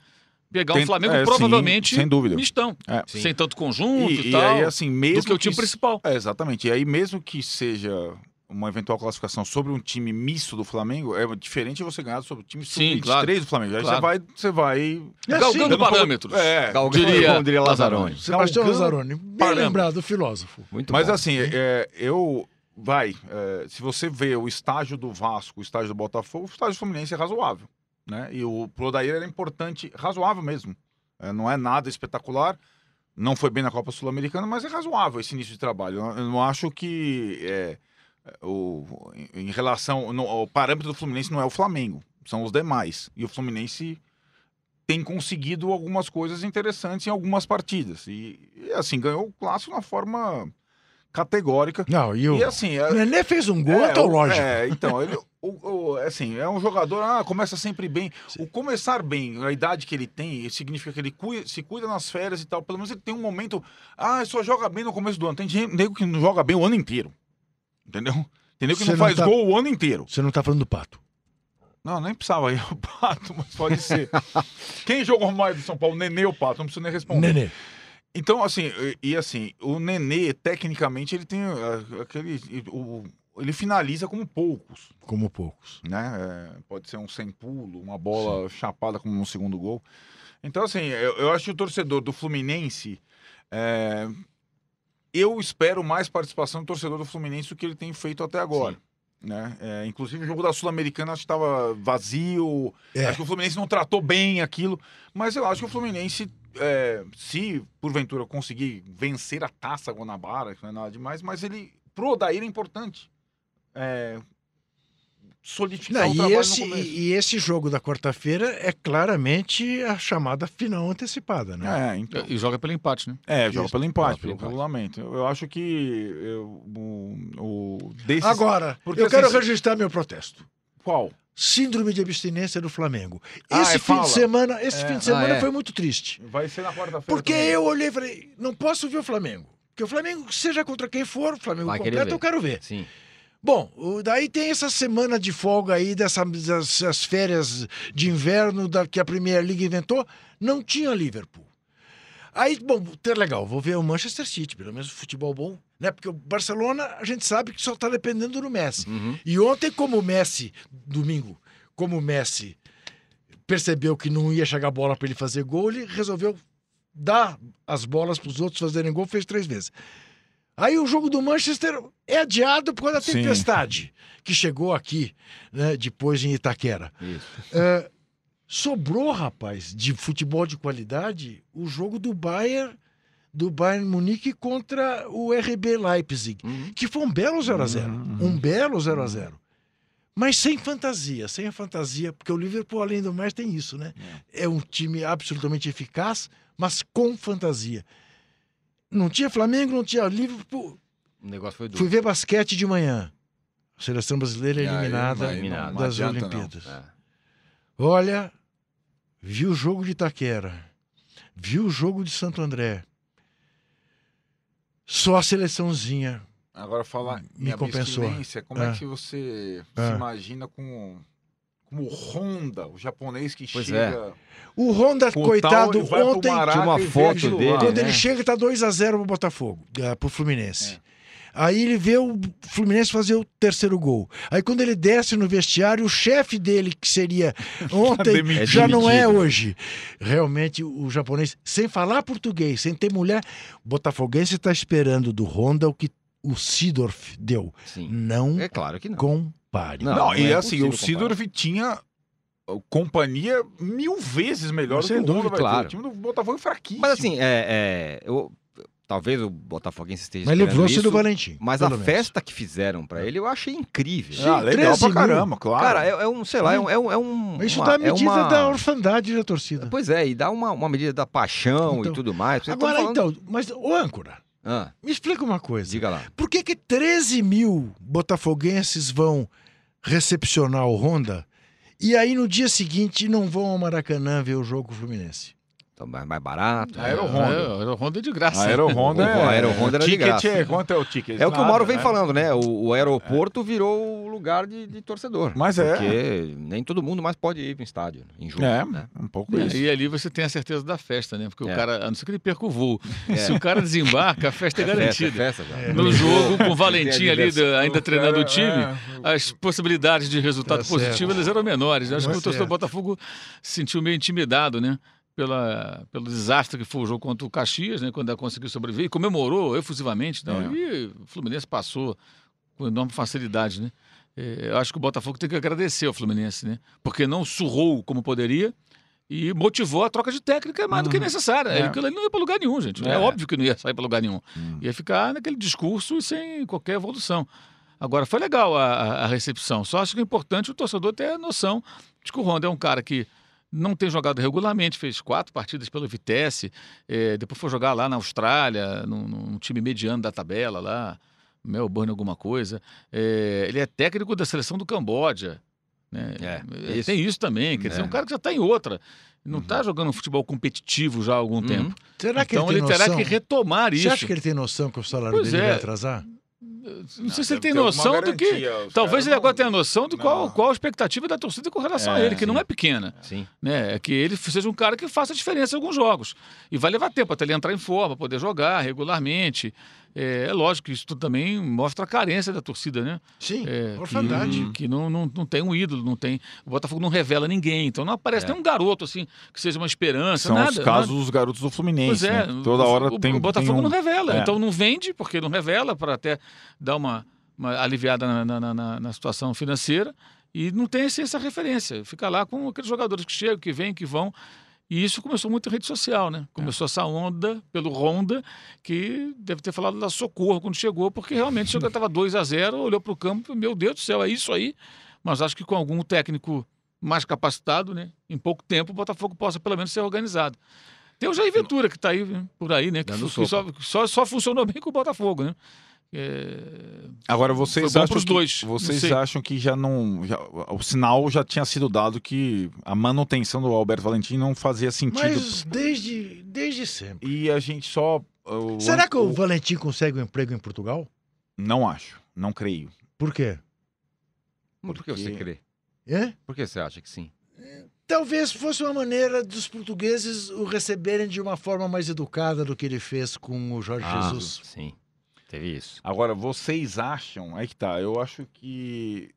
pegar Tem- um Flamengo é, sim, provavelmente sem dúvida. mistão, É. Sim. sem tanto conjunto e, E, e tal, aí, assim, mesmo do que o time principal. É, exatamente. E aí, mesmo que seja uma eventual classificação sobre um time misto do Flamengo, é diferente de você ganhar sobre o time Sim, sub-23 claro. do Flamengo. Aí Claro. você vai, você vai É, Galgando sim. dando pra- parâmetros. É, Galgando, diria como diria Lazzaroni. Sebastião Lazzaroni, bem lembrado, filósofo. Muito Mas bom. assim, é, eu. Vai, é, se você vê o estágio do Vasco, o estágio do Botafogo, o estágio do Fluminense é razoável. Né? E o pro Odair era importante, razoável mesmo. É, não é nada espetacular, não foi bem na Copa Sul-Americana, mas é razoável esse início de trabalho. Eu, eu não acho que é, o, em relação. no- o parâmetro do Fluminense não é o Flamengo, são os demais. E o Fluminense tem conseguido algumas coisas interessantes em algumas partidas. E, e, assim, ganhou o clássico de uma forma categórica. Não, e o... E assim, é, o Nenê fez um gol é, antológico. o- É, então, ele, o, o- assim, é um jogador, ah, começa sempre bem. O começar bem, a idade que ele tem, significa que ele cui- se cuida nas férias e tal. Pelo menos ele tem um momento, ah, só joga bem no começo do ano. Tem gente nego que não joga bem o ano inteiro. Entendeu? Entendeu que não faz tá- gol o ano inteiro. Você não tá falando do Pato. Não, nem precisava ir o *laughs* Pato, mas pode ser. Quem jogou mais do São Paulo? Nenê ou Pato? Não precisa nem responder. Nenê. Então, assim, e, assim, o Nenê, tecnicamente, ele tem ah, aquele. o- ele finaliza como poucos. Como poucos. né? É, pode ser um sem pulo, uma bola chapada como no segundo gol. Então, assim, eu, eu acho que o torcedor do Fluminense. é, eu espero mais participação do torcedor do Fluminense do que ele tem feito até agora. Né? É, inclusive o jogo da Sul-Americana acho que estava vazio. É. Acho que o Fluminense não tratou bem aquilo. Mas eu acho que o Fluminense, é, se porventura conseguir vencer a taça Guanabara, que não é nada demais, mas ele, pro Odair é importante. É, solidificar Não, o e, trabalho esse, no começo. e, e esse jogo da quarta-feira é claramente a chamada final antecipada, né? É, então. E joga pelo empate, né? É, joga Isso. pelo empate, Joga pelo pelo empate. regulamento. Eu, eu acho que eu- o, o desses. Agora, Porque, eu quero assim, se- registrar meu protesto. Qual? Síndrome de abstinência do Flamengo. Ah, Esse é, fim fala. de semana, esse É. fim de semana Ah, é. foi muito triste. Vai ser na quarta-feira. Porque também. eu olhei e falei, não posso ver o Flamengo. Porque o Flamengo, seja contra quem for, o Flamengo Vai completo, eu quero ver. Sim. Bom, daí tem essa semana de folga aí, dessas dessas férias de inverno da, que a Premier League inventou, não tinha Liverpool. Aí, bom, tá legal, vou ver o Manchester City, pelo menos futebol bom, né? Porque o Barcelona, a gente sabe que só tá dependendo do Messi. Uhum. E ontem, como o Messi, domingo, como o Messi percebeu que não ia chegar a bola para ele fazer gol, ele resolveu dar as bolas para os outros fazerem gol, fez três vezes. Aí o jogo do Manchester é adiado por causa da Sim. tempestade que chegou aqui, né, depois em Itaquera. É, sobrou, rapaz, de futebol de qualidade, o jogo do Bayern, do Bayern Munique contra o RB Leipzig, Uhum. que foi um belo 0 a 0 Uhum, Um belo 0 a 0 Mas sem fantasia, sem a fantasia, porque o Liverpool, além do mais, tem isso, né? É um time absolutamente eficaz, mas com fantasia. Não tinha Flamengo, não tinha Liverpool. O negócio foi duro. Fui ver basquete de manhã. A seleção brasileira é eliminada aí não- das não. Olimpíadas. É. Olha, vi o jogo de Itaquera, vi o jogo de Santo André. Só a seleçãozinha. Agora falar Me compensou. como é Ah. que você Ah. se imagina com como o Honda, o japonês que Pois chega O Honda, com coitado, tal, ontem, tinha uma foto dele, lá. quando né? ele chega, tá 2 a 0 pro Botafogo, eh, pro Fluminense. É. Aí ele vê o Fluminense fazer o terceiro gol. Aí quando ele desce no vestiário, o chefe dele, que seria *laughs* ontem, demitido. já não é hoje. Realmente, o japonês, sem falar português, sem ter mulher, o botafoguense está esperando do Honda o que o Sidorf deu. Sim. Não É claro que não. Compare. Não, Não, e é assim, o Sidorf tinha uh, companhia mil vezes melhor Sem do que o Honda claro. O time do Botafogo é fraquíssimo. Mas assim, é, é, eu, talvez o Botafoguense esteja Mas livrou-se do Valentim. Mas a menos. festa que fizeram pra ele eu achei incrível. ah, legal 13 pra mil. caramba, claro. Cara, é, é um, sei lá, é um... É um, é um Isso uma- dá a é medida uma- da orfandade da torcida. Pois é, e dá uma, uma medida da paixão Então, e tudo mais. Vocês Agora, falando- então, mas, ô âncora, Ah, me explica uma coisa. diga lá. Por que, que 13 mil botafoguenses vão recepcionar o Honda e aí no dia seguinte não vão ao Maracanã ver o jogo Fluminense? Então, mais, mais barato. Aero né? Honda. É, Aero Honda é de graça. A Aero Honda O é. Aero Honda era de ticket graça. é. Quanto é o ticket? É o que o Mauro vem né? falando, né? O, o aeroporto virou o lugar de, de torcedor. Mas é. Porque nem todo mundo mais pode ir pro estádio em jogo. É, né? um pouco É, isso. e ali você tem a certeza da festa, né? Porque É. o cara, a não ser que ele perca o voo. É. Se o cara desembarca, a festa é, É festa, é garantida. festa já. É. No jogo, com o Valentim ali, ainda O treinando cara- o time, é, as possibilidades de resultado Tá positivo elas eram menores. Eu acho que o torcedor do. Botafogo se sentiu meio intimidado, né? Pela, pelo desastre que foi o jogo contra o Caxias, né? Quando ela conseguiu sobreviver e comemorou efusivamente. Então, É. E o Fluminense passou com enorme facilidade, né? É, Eu acho que o Botafogo tem que agradecer ao Fluminense, né? Porque não surrou como poderia e motivou a troca de técnica mais do que Uhum. necessária. É. Aquilo ali não ia para lugar nenhum, gente. É. É. óbvio que não ia sair para lugar nenhum. Hum. Ia ficar naquele discurso e sem qualquer evolução. Agora, foi legal a, a- recepção. Só acho que é importante o torcedor ter a noção de que o Honda é um cara que não tem jogado regularmente, fez quatro partidas pelo Vitesse, eh, depois foi jogar lá na Austrália, num, num time mediano da tabela lá, Melbourne alguma coisa. Eh, ele é técnico da seleção do Camboja. Né? É, Eh. Tem isso também, quer dizer, É. um cara que já está em outra. Não está jogando um futebol competitivo já há algum Uhum. tempo. Será que então ele ele, terá que retomar Você isso. acha que ele tem noção que o salário Pois dele é. vai atrasar? Não sei se ele tem noção do que. os Talvez ele agora não- tenha noção de qual, Não. qual a expectativa da torcida com relação a É, ele, que não sim. é pequena. Sim. Né? É que ele seja um cara que faça diferença em alguns jogos. E vai levar tempo até ele entrar em forma, poder jogar regularmente. É, é lógico que isso tudo também mostra a carência da torcida, né? Sim, É, orfandade. Que, que não, não, não tem um ídolo, não tem. O Botafogo não revela ninguém. Então não aparece É. nenhum garoto assim que seja uma esperança, São nada. os nada. casos dos garotos do Fluminense. Pois é, né? Toda hora o, tem o Botafogo tem um... não revela, É. então não vende, porque não revela, para até dar uma, uma aliviada na, na- na- na- situação financeira, e não tem esse- essa referência. Fica lá com aqueles jogadores que chegam, que vêm, que vão. E isso começou muito em rede social, né? Começou essa onda pelo Honda, que deve ter falado da socorro quando chegou, porque realmente chegou, estava 2 a 0 olhou para o campo, meu Deus do céu, é isso aí. Mas acho que com algum técnico mais capacitado, né? Em pouco tempo o Botafogo possa pelo menos ser organizado. Tem o Jair Ventura que está aí, né, por aí, né? Que, que só, só, só funcionou *laughs* bem com o Botafogo, né? É, Agora vocês acham que, dois, vocês acham que já não, já- o sinal já tinha sido dado que a manutenção do Alberto Valentim não fazia sentido. Mas desde, desde sempre. E a gente só o- Será que o o- Valentim consegue um emprego em Portugal? não acho, não creio. Por quê? Por que você Porque- crê? É? Por que você acha que sim? Talvez fosse uma maneira dos portugueses o receberem de uma forma mais educada do que ele fez com o Jorge Ah, Jesus. Sim, teve isso. Agora vocês acham, aí que tá, eu acho que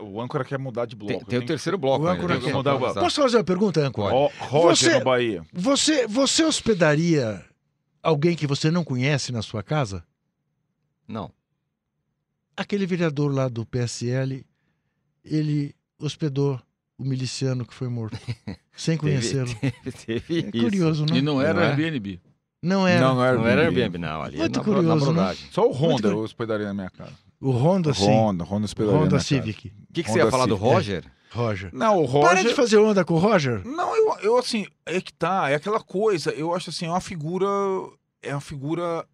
o âncora quer mudar de bloco. Tem, tem o terceiro bloco. O âncora que quer. mudar o Posso fazer uma pergunta, Âncora? Ro- Roger Você- no Bahia. Você, você hospedaria alguém que você não conhece na sua casa? Não. Aquele vereador lá do PSL, ele hospedou o miliciano que foi morto, *laughs* sem conhecê-lo. Teve, teve É isso. curioso, não? e não era Não é? Airbnb. Não era. Não, não era Não era Airbnb. Airbnb, não. Ali Muito na, bro- na curioso, né? Só o Honda Muito eu hospedaria na minha casa. O Honda, sim. Honda, Honda hospedaria na Honda minha Civic. O que, que você ia falar do Civic. Roger? Roger. casa. Não, o Roger... Para de fazer onda com o Roger. Não, eu, eu assim, é que tá, é aquela coisa, eu acho assim, é uma figura, é uma figura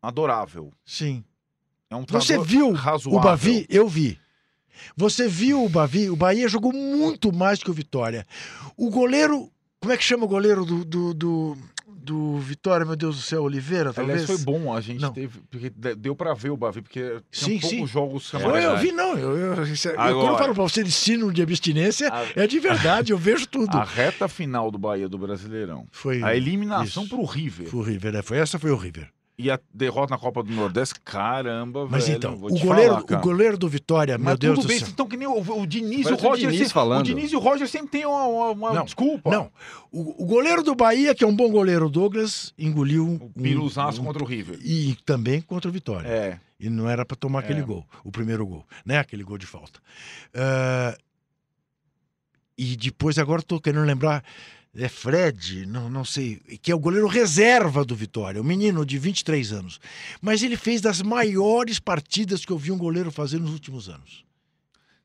adorável. Sim. É um Você viu razoável. o Bavi? Eu vi. Você viu o Bavi? O Bahia jogou muito mais que o Vitória. O goleiro. Como é que chama o goleiro do, do, do, do Vitória, meu Deus do céu? Oliveira, talvez? Aliás, foi bom a gente Não. teve, porque de- deu pra ver o Bavi, porque Sim, tinha poucos sim. jogos eu vi, não. Eu, eu, é- eu- Agora- quando eu falo pra você de sino de abstinência, A- é de verdade, eu vejo *laughs* tudo. A reta final do Bahia do Brasileirão. Foi, A eliminação Isso. pro River. foi o River, né? foi essa foi o River. E a derrota na Copa do Nordeste, caramba, Mas velho. então, vou o te goleiro, falar, o goleiro do Vitória, meu Mas Deus tudo do bem, céu. então que nem o, o Diniz e o Parece o Roger. Diniz sempre, falando. O Diniz e o Roger sempre tem uma, uma- uma Não, desculpa. Não, o, o goleiro do Bahia, que é um bom goleiro, o Douglas, engoliu O um, piruzaço um- contra o River. e também contra o Vitória. É. E não era para tomar aquele É. gol, o primeiro gol, né? Aquele gol de falta. Ah, e depois, agora estou querendo lembrar, é Fred, não, não sei, que é o goleiro reserva do Vitória, um menino de 23 anos. Mas ele fez das maiores partidas que eu vi um goleiro fazer nos últimos anos.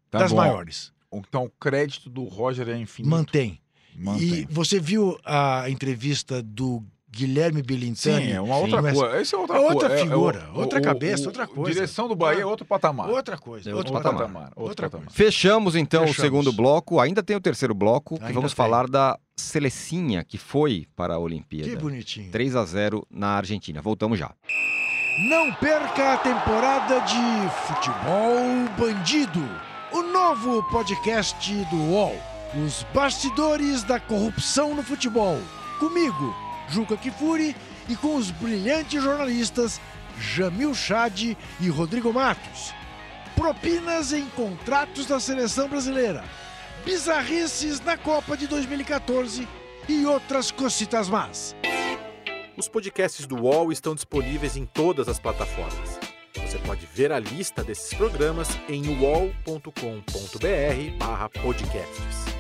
Tá das bom. maiores. Então o crédito do Roger é infinito. Mantém. Mantém. E você viu a entrevista do Guilherme Belintani? Sim, é uma outra Sim. coisa. Esse é outra É outra coisa. figura, outra cabeça, outra coisa. Direção do Bahia é outro patamar. Outra coisa, É outro, outro patamar. patamar, outro Outra patamar. coisa. Fechamos então Fechamos. o segundo bloco. Ainda tem o terceiro bloco, que vamos tem. falar da Selecinha, que foi para a Olimpíada. Que bonitinho. 3 a 0 na Argentina. Voltamos já. Não perca a temporada de Futebol Bandido, o novo podcast do UOL. Os bastidores da corrupção no futebol. Comigo, Juca Kifuri, e com os brilhantes jornalistas Jamil Chad e Rodrigo Matos. Propinas em contratos da seleção brasileira. Bizarrices na Copa de 2014 e outras cocitas más. Os podcasts do UOL estão disponíveis em todas as plataformas. Você pode ver a lista desses programas em uol.com.br/podcasts.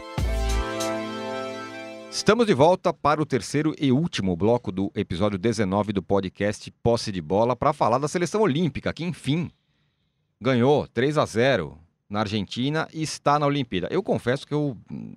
Estamos de volta para o terceiro e último bloco do episódio 19 do podcast Posse de Bola para falar da seleção olímpica, que enfim ganhou 3 a 0 na Argentina e está na Olimpíada. Eu confesso que eu hum,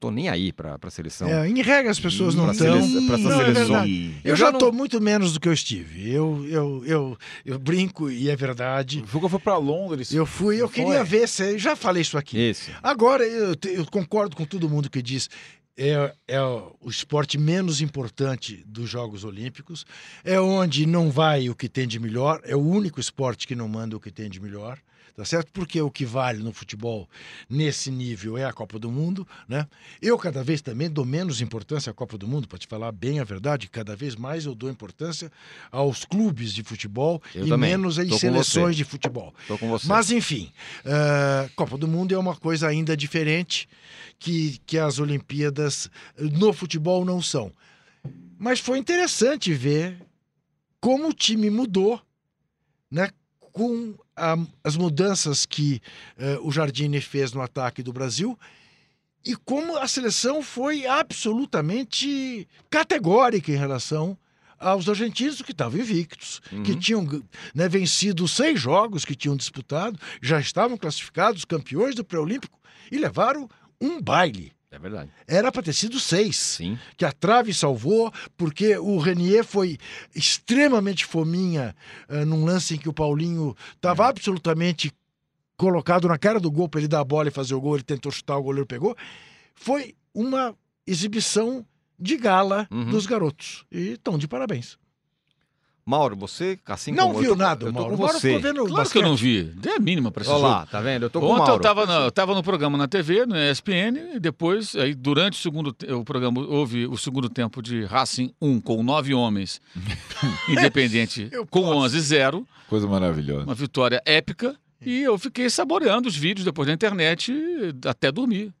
tô nem aí para a seleção. É, em regra as pessoas não estão. essa é seleção. verdade. Eu, Eu já já não- estou muito menos do que eu estive. Eu, eu, eu, eu brinco e é verdade. O Juca foi pra Londres. Eu fui, eu foi? queria ver se. Já falei isso aqui. Isso. Agora, eu, eu concordo com todo mundo que diz. É, é o esporte menos importante dos Jogos Olímpicos. É onde não vai o que tem de melhor. É o único esporte que não manda o que tem de melhor. Tá certo? Porque o que vale no futebol nesse nível é a Copa do Mundo, né? Eu cada vez também dou menos importância à Copa do Mundo, para te falar bem a verdade, cada vez mais eu dou importância aos clubes de futebol Eu e também. menos às seleções de futebol. Tô com você. Mas, enfim, eh, Copa do Mundo é uma coisa ainda diferente que, que as Olimpíadas eh, no futebol não são. Mas foi interessante ver como o time mudou, né? Com as mudanças que eh, o Jardine fez no ataque do Brasil e como a seleção foi absolutamente categórica em relação aos argentinos que estavam invictos, que Uhum. tinham né, vencido seis jogos que tinham disputado, já estavam classificados campeões do pré-olímpico e levaram um baile. É verdade. Era para ter sido seis. Sim. que a trave salvou, porque o Renier foi extremamente fominha eh, num lance em que o Paulinho estava absolutamente colocado na cara do gol para ele dar a bola e fazer o gol, ele tentou chutar, o goleiro pegou. Foi uma exibição de gala Uhum. dos garotos. E estão de parabéns. Mauro, você, assim não como viu eu nada, eu tô Mauro. com Mauro você. vendo Claro que eu basquete. não vi. Dê a mínima para esse Olha jogo. lá, tá vendo? Eu tô com o Ontem eu Mauro. estava eu tava no programa na TV, no ESPN, e depois, aí, durante o segundo o programa, houve o segundo tempo de Racing 1 com nove homens, *laughs* Independente *laughs* com posso. 11-0, Coisa maravilhosa. uma vitória épica, e eu fiquei saboreando os vídeos depois da internet até dormir.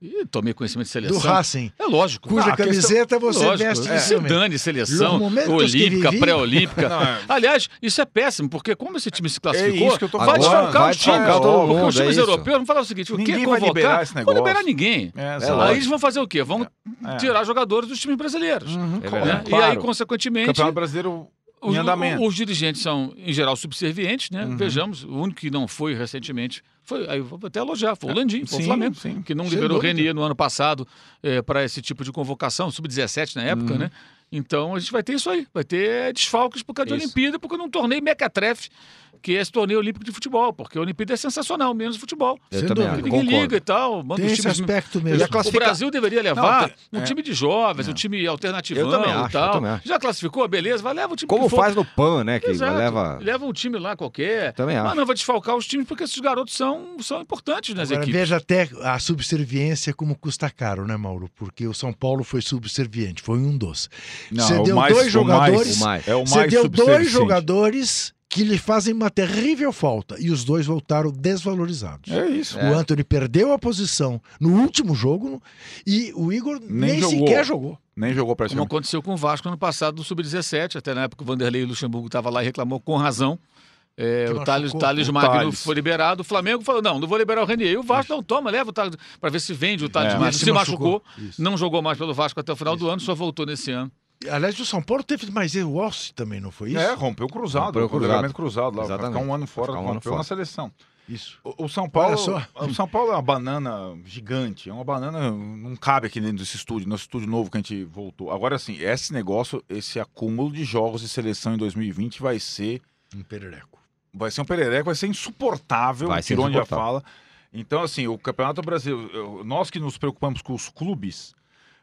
E tomei conhecimento de Do seleção. Racing, É lógico. cuja Ah, a questão- camiseta você Lógico, veste é. Se dane seleção, olímpica, pré-olímpica. *laughs* É- Aliás, isso é péssimo, porque como esse time se classificou, que eu tô vai desfalcar os times. porque os times é europeus vão falar o seguinte: o que é vai convocar? liberar esse Não vão liberar negócio. ninguém. É. Aí eles vão fazer o quê? Vão É. tirar jogadores dos times brasileiros. Uhum, É claro. né? E aí, consequentemente, Campeonato Brasileiro os, os dirigentes são, em geral, subservientes, né? Uhum. Vejamos, o único que não foi recentemente foi, aí eu vou até elogiar, foi o Landim, foi o Sim, Flamengo, sim. que não Sem liberou o. Renier no ano passado para esse tipo de convocação, sub-17 na época, Uhum. né? Então a gente vai ter isso aí, vai ter desfalques por causa de Isso. Olimpíada, porque num torneio mequetrefe, que é esse torneio olímpico de futebol, porque a Olimpíada é sensacional, menos futebol. Eu Sem também dúvida. acho, Ninguém concordo. liga e tal, manda Tem os esse times aspecto mesmo. a classifica- o Brasil deveria levar tem- um é. time de jovens, um Não. time alternativão Eu também e acho, tal. também acho. Já classificou, beleza, vai leva o time Como que for. faz no PAN, né? Que Exato. leva. Leva um time lá qualquer. Também Mas acho. não vai desfalcar os times porque esses garotos são, são importantes nas Agora, equipes. veja até a subserviência como custa caro, né, Mauro? Porque o São Paulo foi subserviente, foi um dos. Não, Você é o deu mais- dois mais- jogadores, o mais. É o Você mais deu dois jogadores que lhe fazem uma terrível falta e os dois voltaram desvalorizados. É isso. O Anthony perdeu a posição no último jogo e o Igor nem, Nem jogou. sequer jogou. Nem jogou pra Como cima. aconteceu com o Vasco ano passado no Sub-17, até na época o Vanderlei Luxemburgo estava lá e reclamou com razão. É, o Thales. Thales O Magno Thales. foi liberado, o Flamengo falou: não, não vou liberar o Renier. E o Vasco não toma, leva o Thales para ver se vende o Thales É. Magno. Se, se machucou, machucou. Isso. não jogou mais pelo Vasco até o final do ano, só voltou nesse ano. Aliás, o São Paulo teve mais erro, o Ossi também, não foi isso? É, rompeu o cruzado. Rompeu o Rompeu o cruzado. cruzado lá. Vai Exatamente. ficar um ano fora, um ano rompeu fora. na seleção. Isso. O, o São Paulo, Olha só. o São Paulo é uma banana gigante, é uma banana não cabe aqui dentro desse estúdio, nosso estúdio novo que a gente voltou. Agora sim, esse negócio, esse acúmulo de jogos de seleção em 2020 vai ser, Um perereco. vai ser um perereco, vai ser insuportável. Vai ser Tirone já insuportável. fala. Então assim, o Campeonato Brasileiro, nós que nos preocupamos com os clubes,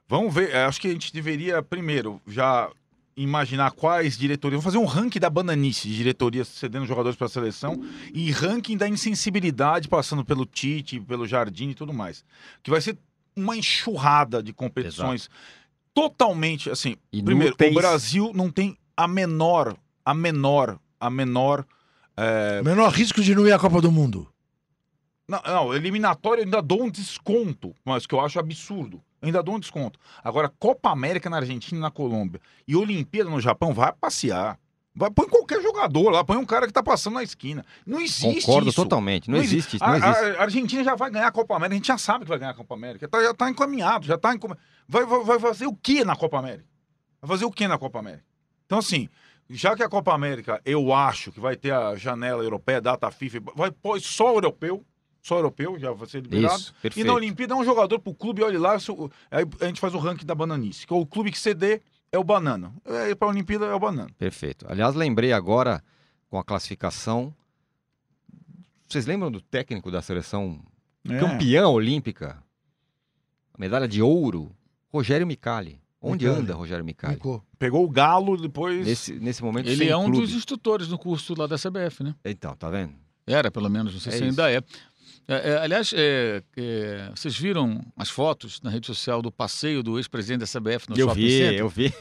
vamos ver, eh, acho que a gente deveria primeiro já imaginar quais diretorias, vamos fazer um ranking da bananice de diretorias cedendo jogadores para a seleção e ranking da insensibilidade passando pelo Tite, pelo Jardim e tudo mais. Que vai ser uma enxurrada de competições totalmente assim. Primeiro, Inúteis. o Brasil não tem a menor, a menor, a menor é, Menor risco de não ir à Copa do Mundo. não, não, eliminatório eu ainda dou um desconto, mas que eu acho absurdo. Ainda dou um desconto. Agora, Copa América na Argentina e na Colômbia e Olimpíada no Japão, vai passear. Vai, põe qualquer jogador lá, põe um cara que tá passando na esquina. Não existe Concordo isso. totalmente. Não, existe isso. A, Não a- existe. a Argentina já vai ganhar a Copa América, a gente já sabe que vai ganhar a Copa América. Tá- já tá encaminhado, já tá encom... vai, vai, vai fazer o que na Copa América? Vai fazer o que na Copa América? Então, assim, já que a Copa América, eu acho que vai ter a janela europeia, data FIFA, vai pôr só europeu, só europeu, já vai ser liberado. Isso, E na Olimpíada é um jogador pro clube, olha lá, aí a gente faz o ranking da bananice. Que o clube que ceder é o banana. É, pra Olimpíada é o banana. Perfeito. Aliás, lembrei agora com a classificação. Vocês lembram do técnico da seleção É. campeã olímpica? A medalha de ouro? Rogério Micali. Onde Micali. anda Rogério Micali? Ficou. Pegou o Galo, depois. Nesse, nesse momento Ele sem é um clube. dos instrutores no curso lá da CBF, né? Então, tá vendo? Era, pelo menos, não sei É se ainda é. É, é, aliás, é, é, vocês viram as fotos na rede social do passeio do ex-presidente da CBF no eu Shopping vi, Center? eu vi.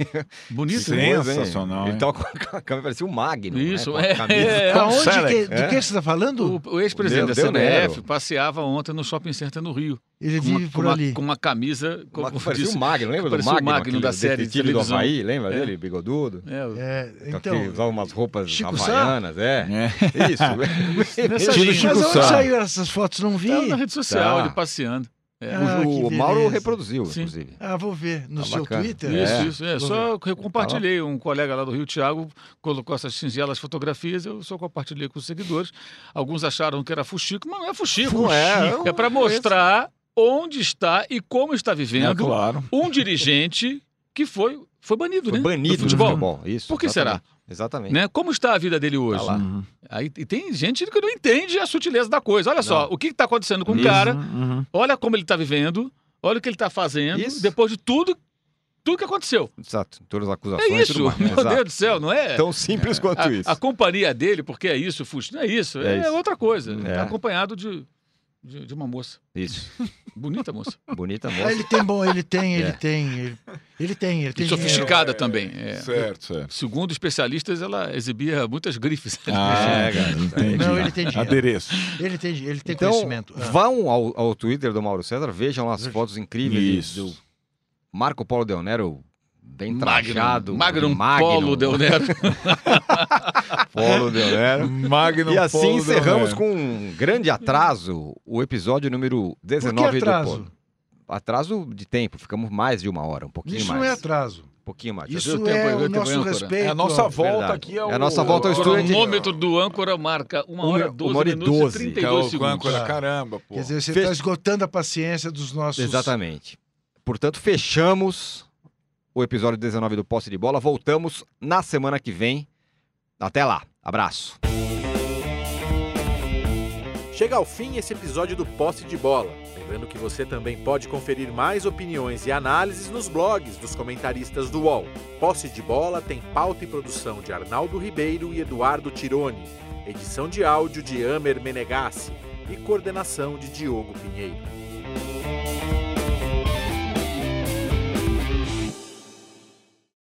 Bonito, Sim. né? Sensacional, Ele hein? tava com a câmera, parecia um Magno. Isso, né? Com a é, camisa. é. Aonde que, de É. que você está falando? O, o ex-presidente da CBF Nero. passeava ontem no Shopping Center no Rio. Ele uma, vive com por uma- ali. com uma camisa, Uma- como parecia disse, um Magno, lembra do parecia o Magno? Magno da série de detetive do. Havaí, lembra É. dele, bigodudo? é, o- É, então, aquele- usava umas roupas Chico Sá? havaianas, é. É. Isso. *laughs* Nessa. Chico mas onde saiu essas fotos? Não vi. Tá na rede social, Tá. ele passeando. É. Ah, o, o Mauro reproduziu, Sim. inclusive. Ah, vou ver. No Tá seu bacana. Twitter? Isso, É. isso. É, só eu compartilhei. Um colega lá do Rio, Thiago, colocou essas singelas fotografias, eu só compartilhei com os seguidores. Alguns acharam que era fuxico, mas não é fuxico. Não é, É para mostrar onde está e como está É vivendo claro. um dirigente que foi, foi banido, Foi né? banido do futebol. do futebol. Isso. Por que será? Exatamente. Né? Como está a vida dele hoje? Tá lá. Uhum. Aí, e tem gente que não entende a sutileza da coisa. Olha só, Não. o que está acontecendo com o Isso. cara, Uhum. olha como ele está vivendo, olha o que ele está fazendo, Isso. depois de tudo, tudo que aconteceu. Exato. Todas as acusações. É isso, mais. meu Exato. Deus do céu, não é? Tão simples quanto a, isso. a companhia dele, porque é isso, Fuxi, não é isso, É é, isso. outra coisa. É. Está acompanhado de, de, de uma moça, Isso. bonita moça. *laughs* Bonita Ah, moça. ele tem bom, ele tem, ele É. tem, ele, ele tem, ele E tem dinheiro. sofisticada também. é. Certo, certo. Segundo especialistas, ela exibia muitas grifes. Ah, *laughs* É, cara. entendi. Não, ele tem dinheiro. Adereço. Ele tem, ele tem Então, conhecimento. Ah. vão ao, ao Twitter do Mauro César, vejam lá as fotos incríveis Isso. do Marco Polo Del Nero, bem trajado. Magnum, Magno Polo Del Nero. *laughs* Polo Del Nero. Magnum E assim Polo encerramos com um grande atraso o episódio número Por que 19 do atraso? Polo. Atraso de tempo, ficamos mais de uma hora, um pouquinho Isso mais. não é atraso. Um pouquinho mais. Isso tempo é o nosso respeito. É a nossa ao- volta Verdade. aqui. É, o... É a nossa volta ao O estúdio. cronômetro do âncora marca uma hora, Uma- 12 uma hora e minutos 12, e Que é 32 o segundos. âncora, Ah. caramba, pô. Quer dizer, você está esgotando a paciência dos nossos. Exatamente. Portanto, fechamos o episódio 19 do Posse de Bola. Voltamos na semana que vem. Até lá. Abraço. Chega ao fim esse episódio do Posse de Bola. Lembrando que você também pode conferir mais opiniões e análises nos blogs dos comentaristas do UOL. Posse de Bola tem pauta e produção de Arnaldo Ribeiro e Eduardo Tironi, edição de áudio de Amer Menegassi e coordenação de Diogo Pinheiro.